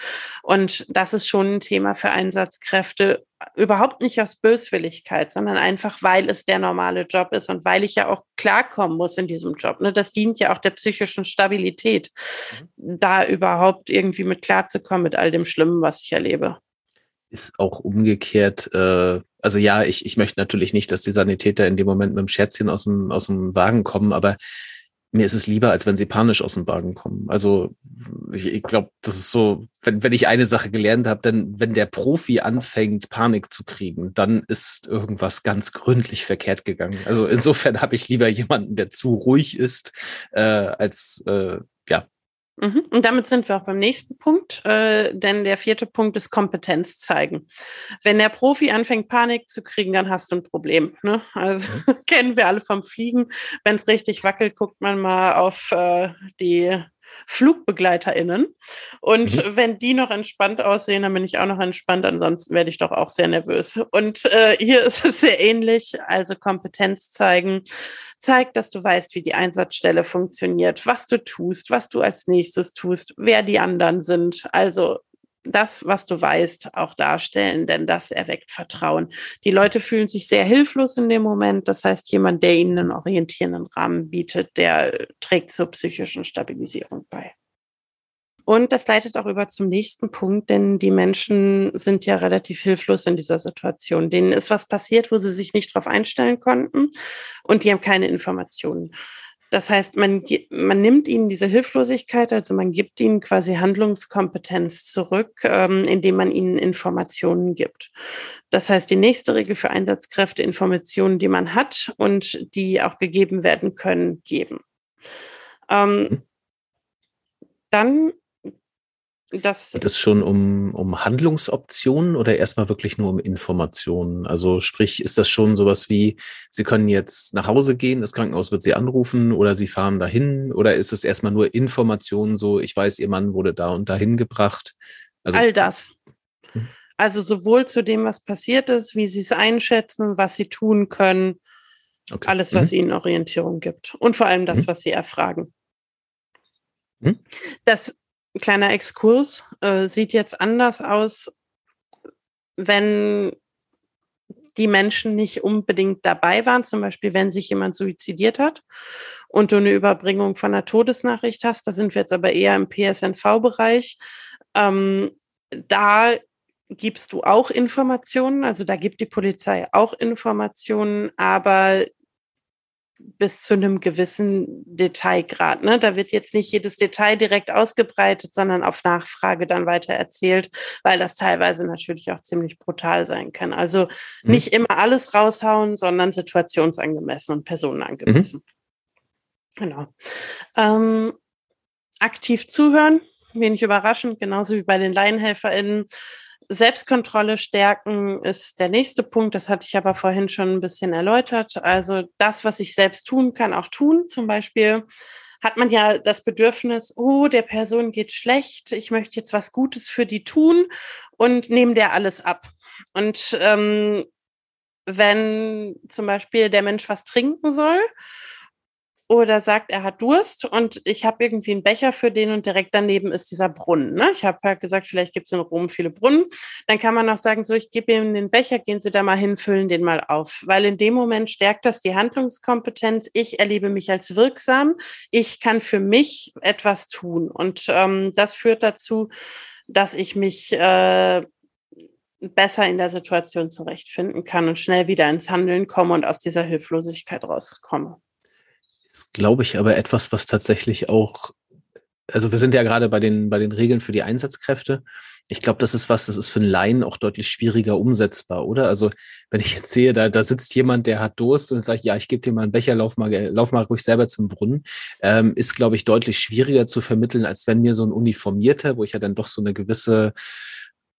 Und das ist schon ein Thema für Einsatzkräfte, überhaupt nicht aus Böswilligkeit, sondern einfach, weil es der normale Job ist und weil ich ja auch klarkommen muss in diesem Job. Ne? Das dient ja auch der psychischen Stabilität, mhm. da überhaupt irgendwie mit klarzukommen mit all dem Schlimmen, was ich erlebe. Ist auch umgekehrt äh also ja, ich, ich möchte natürlich nicht, dass die Sanitäter in dem Moment mit dem Scherzchen aus dem, aus dem Wagen kommen, aber mir ist es lieber, als wenn sie panisch aus dem Wagen kommen. Also ich, ich glaube, das ist so, wenn, wenn ich eine Sache gelernt habe, dann, wenn der Profi anfängt, Panik zu kriegen, dann ist irgendwas ganz gründlich verkehrt gegangen. Also insofern habe ich lieber jemanden, der zu ruhig ist, äh, als äh, ja. Und damit sind wir auch beim nächsten Punkt, äh, denn der vierte Punkt ist Kompetenz zeigen. Wenn der Profi anfängt, Panik zu kriegen, dann hast du ein Problem. Ne? Also mhm. kennen wir alle vom Fliegen. Wenn es richtig wackelt, guckt man mal auf äh, die FlugbegleiterInnen. Und mhm. wenn die noch entspannt aussehen, dann bin ich auch noch entspannt. Ansonsten werde ich doch auch sehr nervös. Und äh, hier ist es sehr ähnlich. Also Kompetenz zeigen. Zeig, dass du weißt, wie die Einsatzstelle funktioniert, was du tust, was du als nächstes tust, wer die anderen sind. Also das, was du weißt, auch darstellen, denn das erweckt Vertrauen. Die Leute fühlen sich sehr hilflos in dem Moment. Das heißt, jemand, der ihnen einen orientierenden Rahmen bietet, der trägt zur psychischen Stabilisierung bei. Und das leitet auch über zum nächsten Punkt, denn die Menschen sind ja relativ hilflos in dieser Situation. Denen ist was passiert, wo sie sich nicht darauf einstellen konnten und die haben keine Informationen. Das heißt, man, man nimmt ihnen diese Hilflosigkeit, also man gibt ihnen quasi Handlungskompetenz zurück, ähm, indem man ihnen Informationen gibt. Das heißt, die nächste Regel für Einsatzkräfte, Informationen, die man hat und die auch gegeben werden können, geben. Ähm, mhm. dann das Geht es schon um, um Handlungsoptionen oder erstmal wirklich nur um Informationen? Also sprich, ist das schon sowas wie, Sie können jetzt nach Hause gehen, das Krankenhaus wird Sie anrufen oder Sie fahren dahin oder ist es erstmal nur Informationen so, ich weiß, Ihr Mann wurde da und dahin gebracht? Also, All das. Hm. Also sowohl zu dem, was passiert ist, wie Sie es einschätzen, was Sie tun können, okay. alles, was mhm. Ihnen Orientierung gibt und vor allem das, mhm. was Sie erfragen. Mhm. Das kleiner Exkurs, äh, sieht jetzt anders aus, wenn die Menschen nicht unbedingt dabei waren, zum Beispiel wenn sich jemand suizidiert hat und du eine Überbringung von einer Todesnachricht hast, da sind wir jetzt aber eher im PSNV-Bereich, ähm, da gibst du auch Informationen, also da gibt die Polizei auch Informationen, aber bis zu einem gewissen Detailgrad. Ne? Da wird jetzt nicht jedes Detail direkt ausgebreitet, sondern auf Nachfrage dann weiter erzählt, weil das teilweise natürlich auch ziemlich brutal sein kann. Also mhm. nicht immer alles raushauen, sondern situationsangemessen und personenangemessen. Mhm. Genau. Ähm, aktiv zuhören, wenig überraschend, genauso wie bei den LaienhelferInnen Selbstkontrolle stärken ist der nächste Punkt. Das hatte ich aber vorhin schon ein bisschen erläutert. Also das, was ich selbst tun kann, auch tun. Zum Beispiel hat man ja das Bedürfnis, oh, der Person geht schlecht, ich möchte jetzt was Gutes für die tun und nehme der alles ab. Und ähm, wenn zum Beispiel der Mensch was trinken soll oder sagt, er hat Durst und ich habe irgendwie einen Becher für den und direkt daneben ist dieser Brunnen. Ne? Ich habe halt gesagt, vielleicht gibt es in Rom viele Brunnen. Dann kann man auch sagen, so, ich gebe ihm den Becher, gehen Sie da mal hin, füllen den mal auf. Weil in dem Moment stärkt das die Handlungskompetenz. Ich erlebe mich als wirksam. Ich kann für mich etwas tun. Und ähm, das führt dazu, dass ich mich äh, besser in der Situation zurechtfinden kann und schnell wieder ins Handeln komme und aus dieser Hilflosigkeit rauskomme ist, glaube ich, aber etwas, was tatsächlich auch, also wir sind ja gerade bei den, bei den Regeln für die Einsatzkräfte. Ich glaube, das ist was, das ist für einen Laien auch deutlich schwieriger umsetzbar, oder? Also, wenn ich jetzt sehe, da, da sitzt jemand, der hat Durst und sagt, ja, ich gebe dir mal einen Becher, lauf mal, lauf mal ruhig selber zum Brunnen, ähm, ist, glaube ich, deutlich schwieriger zu vermitteln, als wenn mir so ein Uniformierter, wo ich ja dann doch so eine gewisse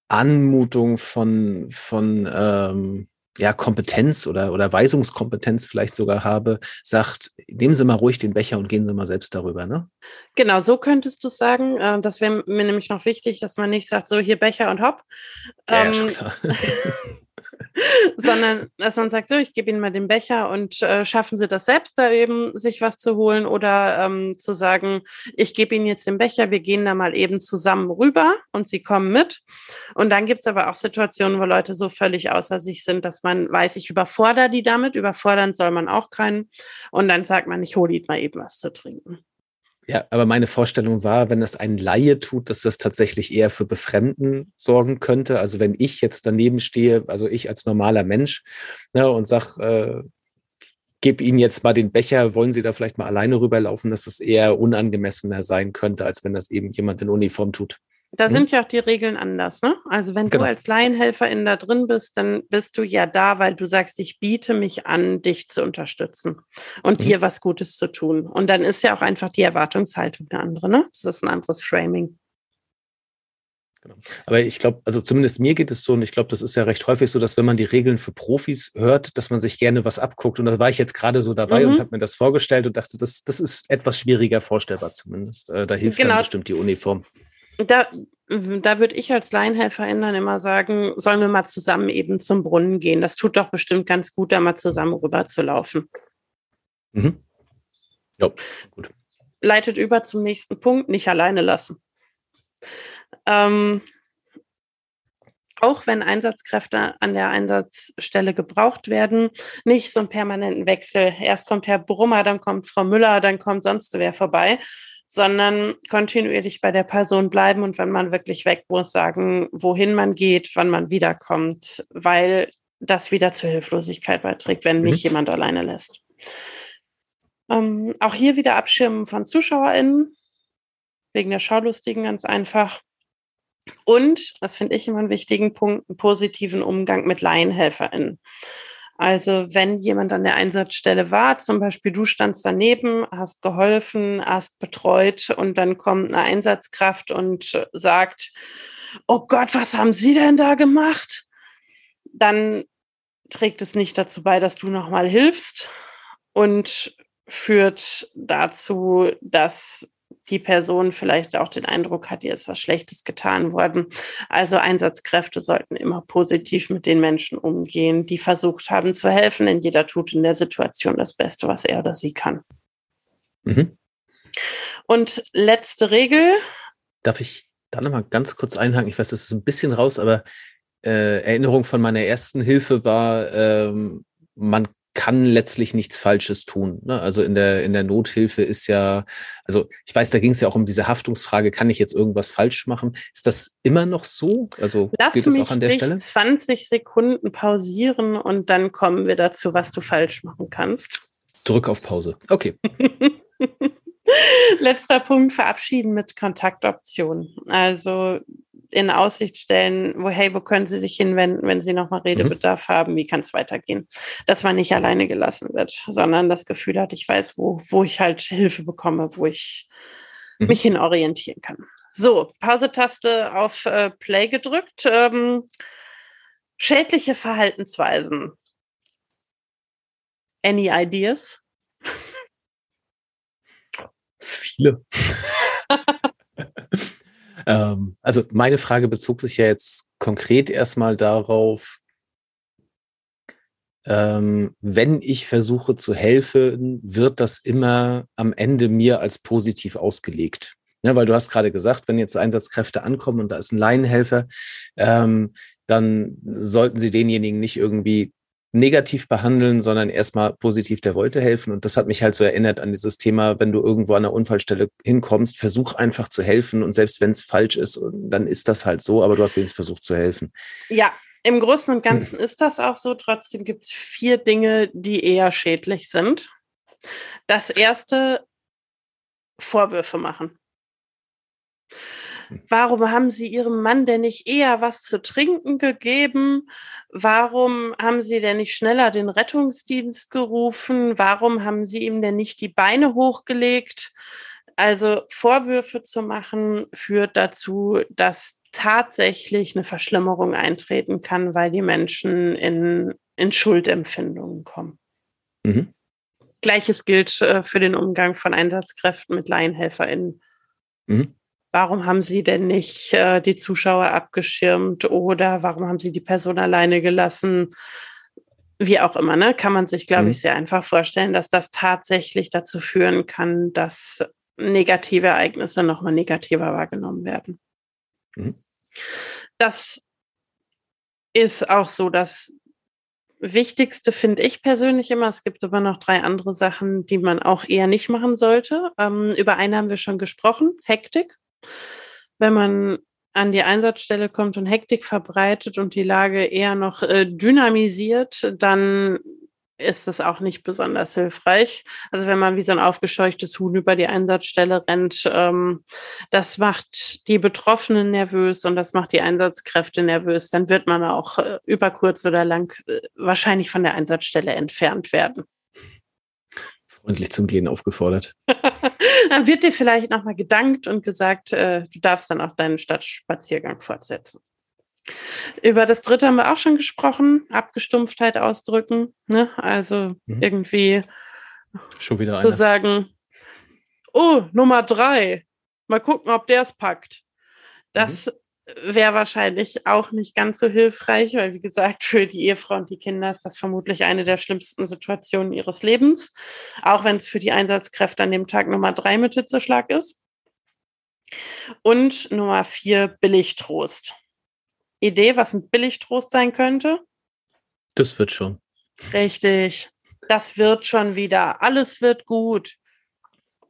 Anmutung von, von ähm, ja, Kompetenz oder, oder Weisungskompetenz vielleicht sogar habe, sagt, nehmen Sie mal ruhig den Becher und gehen Sie mal selbst darüber, ne? Genau, so könntest du sagen. Äh, das wäre mir nämlich noch wichtig, dass man nicht sagt, so hier Becher und hopp. Ja, ähm, sondern dass man sagt, so, ich gebe Ihnen mal den Becher und äh, schaffen Sie das selbst, da eben sich was zu holen oder ähm, zu sagen, ich gebe Ihnen jetzt den Becher, wir gehen da mal eben zusammen rüber und Sie kommen mit. Und dann gibt es aber auch Situationen, wo Leute so völlig außer sich sind, dass man weiß, ich überfordere die damit, überfordern soll man auch keinen. Und dann sagt man, ich hole Ihnen mal eben was zu trinken. Ja, aber meine Vorstellung war, wenn das ein Laie tut, dass das tatsächlich eher für Befremden sorgen könnte. Also wenn ich jetzt daneben stehe, also ich als normaler Mensch, ne, und sag, äh, gebe Ihnen jetzt mal den Becher, wollen Sie da vielleicht mal alleine rüberlaufen, dass das eher unangemessener sein könnte, als wenn das eben jemand in Uniform tut. Da hm? sind ja auch die Regeln anders, ne? Also wenn genau. du als Laienhelferin da drin bist, dann bist du ja da, weil du sagst, ich biete mich an, dich zu unterstützen und mhm. dir was Gutes zu tun. Und dann ist ja auch einfach die Erwartungshaltung eine andere, ne? Das ist ein anderes Framing. Genau. Aber ich glaube, also zumindest mir geht es so, und ich glaube, das ist ja recht häufig so, dass wenn man die Regeln für Profis hört, dass man sich gerne was abguckt. Und da war ich jetzt gerade so dabei mhm. und habe mir das vorgestellt und dachte, das, das ist etwas schwieriger vorstellbar zumindest. Äh, da hilft genau. dann bestimmt die Uniform. Da, da würde ich als Laienhelferin immer sagen, sollen wir mal zusammen eben zum Brunnen gehen. Das tut doch bestimmt ganz gut, da mal zusammen rüber zu laufen. Mhm. Ja, gut. Leitet über zum nächsten Punkt, nicht alleine lassen. Ähm, auch wenn Einsatzkräfte an der Einsatzstelle gebraucht werden, nicht so einen permanenten Wechsel. Erst kommt Herr Brummer, dann kommt Frau Müller, dann kommt sonst wer vorbei, sondern kontinuierlich bei der Person bleiben und wenn man wirklich weg muss, sagen, wohin man geht, wann man wiederkommt, weil das wieder zur Hilflosigkeit beiträgt, wenn mich mhm. jemand alleine lässt. Ähm, auch hier wieder Abschirmen von ZuschauerInnen, wegen der Schaulustigen ganz einfach. Und, das finde ich immer einen wichtigen Punkt, einen positiven Umgang mit LaienhelferInnen. Also wenn jemand an der Einsatzstelle war, zum Beispiel du standst daneben, hast geholfen, hast betreut und dann kommt eine Einsatzkraft und sagt, oh Gott, was haben Sie denn da gemacht? Dann trägt es nicht dazu bei, dass du nochmal hilfst und führt dazu, dass die Person vielleicht auch den Eindruck hat, ihr ist was Schlechtes getan worden. Also Einsatzkräfte sollten immer positiv mit den Menschen umgehen, die versucht haben zu helfen, denn jeder tut in der Situation das Beste, was er oder sie kann. Mhm. Und letzte Regel. Darf ich da nochmal ganz kurz einhaken? Ich weiß, das ist ein bisschen raus, aber äh, Erinnerung von meiner ersten Hilfe war, ähm, man kann letztlich nichts Falsches tun. Ne? Also in der, in der Nothilfe ist ja, also ich weiß, da ging es ja auch um diese Haftungsfrage, kann ich jetzt irgendwas falsch machen? Ist das immer noch so? Also Lass geht es auch an der Stelle? 20 Sekunden pausieren und dann kommen wir dazu, was du falsch machen kannst. Drück auf Pause. Okay. Letzter Punkt, verabschieden mit Kontaktoption. Also in Aussicht stellen, wo, hey, wo können Sie sich hinwenden, wenn Sie nochmal Redebedarf mhm. haben, wie kann es weitergehen? Dass man nicht alleine gelassen wird, sondern das Gefühl hat, ich weiß, wo, wo ich halt Hilfe bekomme, wo ich mhm. mich hin orientieren kann. So, Pause-Taste auf äh, Play gedrückt. Ähm, schädliche Verhaltensweisen. Any ideas? Viele. ähm, also meine Frage bezog sich ja jetzt konkret erstmal darauf, ähm, wenn ich versuche zu helfen, wird das immer am Ende mir als positiv ausgelegt. Ja, weil du hast gerade gesagt, wenn jetzt Einsatzkräfte ankommen und da ist ein Laienhelfer, ähm, dann sollten sie denjenigen nicht irgendwie negativ behandeln, sondern erstmal positiv, der wollte helfen. Und das hat mich halt so erinnert an dieses Thema, wenn du irgendwo an einer Unfallstelle hinkommst, versuch einfach zu helfen. Und selbst wenn es falsch ist, dann ist das halt so, aber du hast wenigstens versucht zu helfen. Ja, im Großen und Ganzen ist das auch so. Trotzdem gibt es vier Dinge, die eher schädlich sind. Das erste, Vorwürfe machen. Warum haben Sie Ihrem Mann denn nicht eher was zu trinken gegeben? Warum haben Sie denn nicht schneller den Rettungsdienst gerufen? Warum haben Sie ihm denn nicht die Beine hochgelegt? Also Vorwürfe zu machen führt dazu, dass tatsächlich eine Verschlimmerung eintreten kann, weil die Menschen in, in Schuldempfindungen kommen. Mhm. Gleiches gilt äh, für den Umgang von Einsatzkräften mit LaienhelferInnen. Mhm warum haben Sie denn nicht äh, die Zuschauer abgeschirmt oder warum haben Sie die Person alleine gelassen? Wie auch immer, ne? Kann man sich, glaube mhm. ich, sehr einfach vorstellen, dass das tatsächlich dazu führen kann, dass negative Ereignisse nochmal negativer wahrgenommen werden. Mhm. Das ist auch so das Wichtigste, finde ich persönlich immer. Es gibt aber noch drei andere Sachen, die man auch eher nicht machen sollte. Ähm, über eine haben wir schon gesprochen, Hektik. Wenn man an die Einsatzstelle kommt und Hektik verbreitet und die Lage eher noch äh, dynamisiert, dann ist es auch nicht besonders hilfreich. Also wenn man wie so ein aufgescheuchtes Huhn über die Einsatzstelle rennt, ähm, das macht die Betroffenen nervös und das macht die Einsatzkräfte nervös. Dann wird man auch äh, über kurz oder lang äh, wahrscheinlich von der Einsatzstelle entfernt werden freundlich zum Gehen aufgefordert. dann wird dir vielleicht nochmal gedankt und gesagt, äh, du darfst dann auch deinen Stadtspaziergang fortsetzen. Über das dritte haben wir auch schon gesprochen, Abgestumpftheit ausdrücken. Ne? Also mhm. irgendwie schon wieder zu eine. sagen, oh, Nummer drei, mal gucken, ob der es packt. Das mhm wäre wahrscheinlich auch nicht ganz so hilfreich, weil wie gesagt, für die Ehefrau und die Kinder ist das vermutlich eine der schlimmsten Situationen ihres Lebens, auch wenn es für die Einsatzkräfte an dem Tag Nummer drei mit Hitzeschlag ist. Und Nummer vier, Billigtrost. Idee, was ein Billigtrost sein könnte? Das wird schon. Richtig. Das wird schon wieder. Alles wird gut.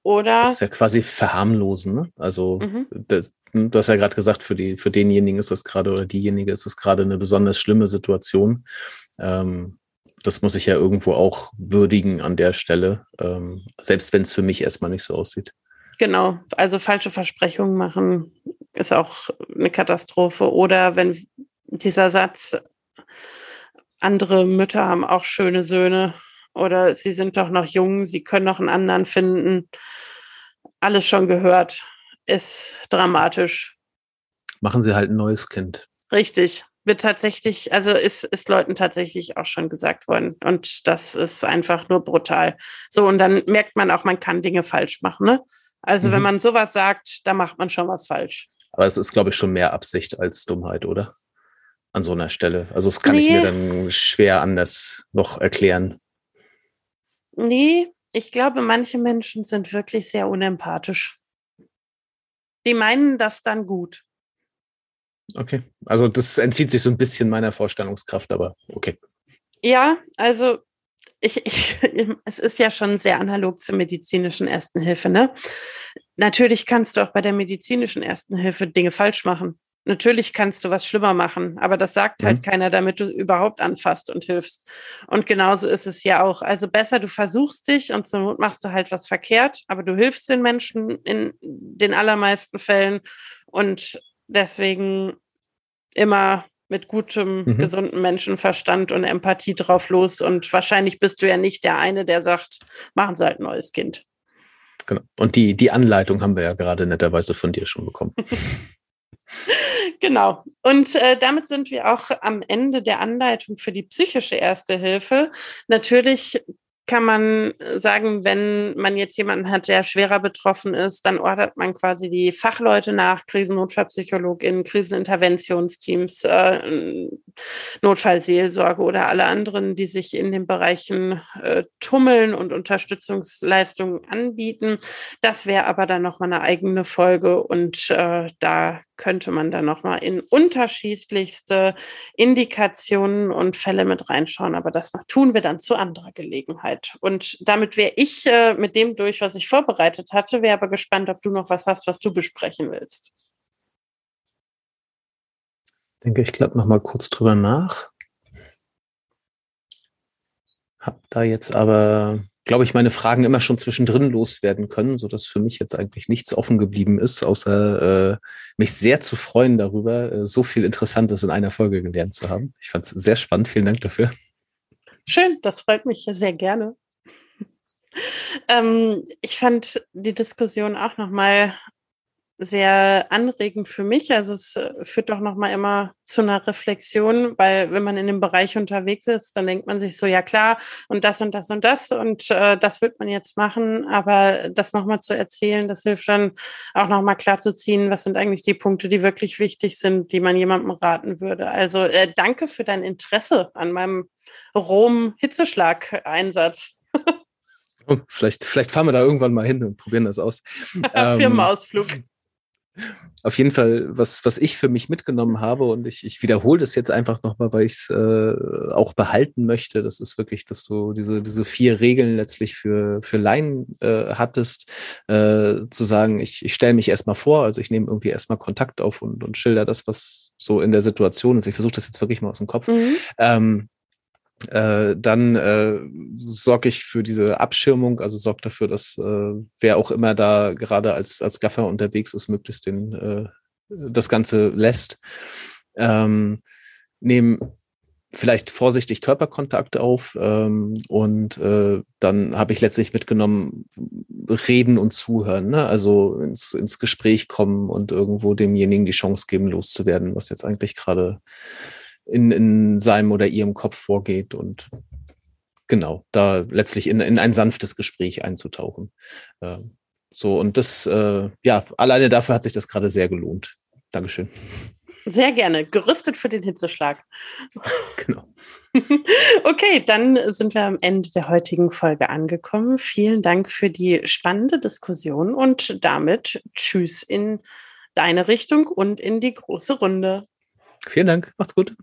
Oder? Das ist ja quasi verharmlosen. Ne? Also mhm. das, du hast ja gerade gesagt, für, die, für denjenigen ist das gerade oder diejenige ist das gerade eine besonders schlimme Situation. Ähm, das muss ich ja irgendwo auch würdigen an der Stelle, ähm, selbst wenn es für mich erstmal nicht so aussieht. Genau, also falsche Versprechungen machen ist auch eine Katastrophe. Oder wenn dieser Satz, andere Mütter haben auch schöne Söhne oder sie sind doch noch jung, sie können noch einen anderen finden. Alles schon gehört ist dramatisch. Machen sie halt ein neues Kind. Richtig. Wird tatsächlich, also ist, ist Leuten tatsächlich auch schon gesagt worden. Und das ist einfach nur brutal. So, und dann merkt man auch, man kann Dinge falsch machen. Ne? Also, mhm. wenn man sowas sagt, da macht man schon was falsch. Aber es ist, glaube ich, schon mehr Absicht als Dummheit, oder? An so einer Stelle. Also, das kann nee. ich mir dann schwer anders noch erklären. Nee, ich glaube, manche Menschen sind wirklich sehr unempathisch die meinen das dann gut. Okay, also das entzieht sich so ein bisschen meiner Vorstellungskraft, aber okay. Ja, also ich, ich, es ist ja schon sehr analog zur medizinischen Ersten Hilfe. Ne? Natürlich kannst du auch bei der medizinischen Ersten Hilfe Dinge falsch machen. Natürlich kannst du was schlimmer machen, aber das sagt halt mhm. keiner, damit du überhaupt anfasst und hilfst. Und genauso ist es ja auch. Also besser, du versuchst dich und zur Not machst du halt was verkehrt, aber du hilfst den Menschen in den allermeisten Fällen und deswegen immer mit gutem, mhm. gesunden Menschenverstand und Empathie drauf los. Und wahrscheinlich bist du ja nicht der eine, der sagt, machen Sie halt ein neues Kind. Genau. Und die, die Anleitung haben wir ja gerade netterweise von dir schon bekommen. Genau. Und äh, damit sind wir auch am Ende der Anleitung für die psychische Erste Hilfe. Natürlich kann man sagen, wenn man jetzt jemanden hat, der schwerer betroffen ist, dann ordert man quasi die Fachleute nach, KrisennotfallpsychologInnen, Kriseninterventionsteams, äh, Notfallseelsorge oder alle anderen, die sich in den Bereichen äh, tummeln und Unterstützungsleistungen anbieten. Das wäre aber dann nochmal eine eigene Folge und äh, da könnte man dann nochmal in unterschiedlichste Indikationen und Fälle mit reinschauen. Aber das tun wir dann zu anderer Gelegenheit. Und damit wäre ich äh, mit dem durch, was ich vorbereitet hatte, wäre aber gespannt, ob du noch was hast, was du besprechen willst. Ich denke, ich glaube noch mal kurz drüber nach. Hab da jetzt aber glaube ich, meine Fragen immer schon zwischendrin loswerden können, so dass für mich jetzt eigentlich nichts offen geblieben ist, außer äh, mich sehr zu freuen darüber, äh, so viel Interessantes in einer Folge gelernt zu haben. Ich fand es sehr spannend. Vielen Dank dafür. Schön, das freut mich sehr gerne. ähm, ich fand die Diskussion auch nochmal sehr anregend für mich. Also es äh, führt doch noch mal immer zu einer Reflexion, weil wenn man in dem Bereich unterwegs ist, dann denkt man sich so, ja klar, und das und das und das und äh, das wird man jetzt machen. Aber das noch mal zu erzählen, das hilft dann auch noch mal klar zu ziehen, was sind eigentlich die Punkte, die wirklich wichtig sind, die man jemandem raten würde. Also äh, danke für dein Interesse an meinem Rom-Hitzeschlag-Einsatz. Oh, vielleicht, vielleicht fahren wir da irgendwann mal hin und probieren das aus. Firmenausflug. Ähm, auf jeden Fall, was, was ich für mich mitgenommen habe, und ich, ich wiederhole das jetzt einfach nochmal, weil ich es äh, auch behalten möchte, das ist wirklich, dass du diese, diese vier Regeln letztlich für, für Laien äh, hattest, äh, zu sagen, ich, ich stelle mich erstmal vor, also ich nehme irgendwie erstmal Kontakt auf und, und schilder das, was so in der Situation ist. Ich versuche das jetzt wirklich mal aus dem Kopf. Mhm. Ähm, äh, dann äh, sorge ich für diese Abschirmung, also sorge dafür, dass äh, wer auch immer da gerade als, als Gaffer unterwegs ist, möglichst den, äh, das Ganze lässt. Ähm, nehmen vielleicht vorsichtig Körperkontakt auf ähm, und äh, dann habe ich letztlich mitgenommen, reden und zuhören, ne? also ins, ins Gespräch kommen und irgendwo demjenigen die Chance geben, loszuwerden, was jetzt eigentlich gerade in, in seinem oder ihrem Kopf vorgeht und genau, da letztlich in, in ein sanftes Gespräch einzutauchen. Äh, so, und das, äh, ja, alleine dafür hat sich das gerade sehr gelohnt. Dankeschön. Sehr gerne. Gerüstet für den Hitzeschlag. Genau. okay, dann sind wir am Ende der heutigen Folge angekommen. Vielen Dank für die spannende Diskussion und damit Tschüss in deine Richtung und in die große Runde. Vielen Dank. Macht's gut.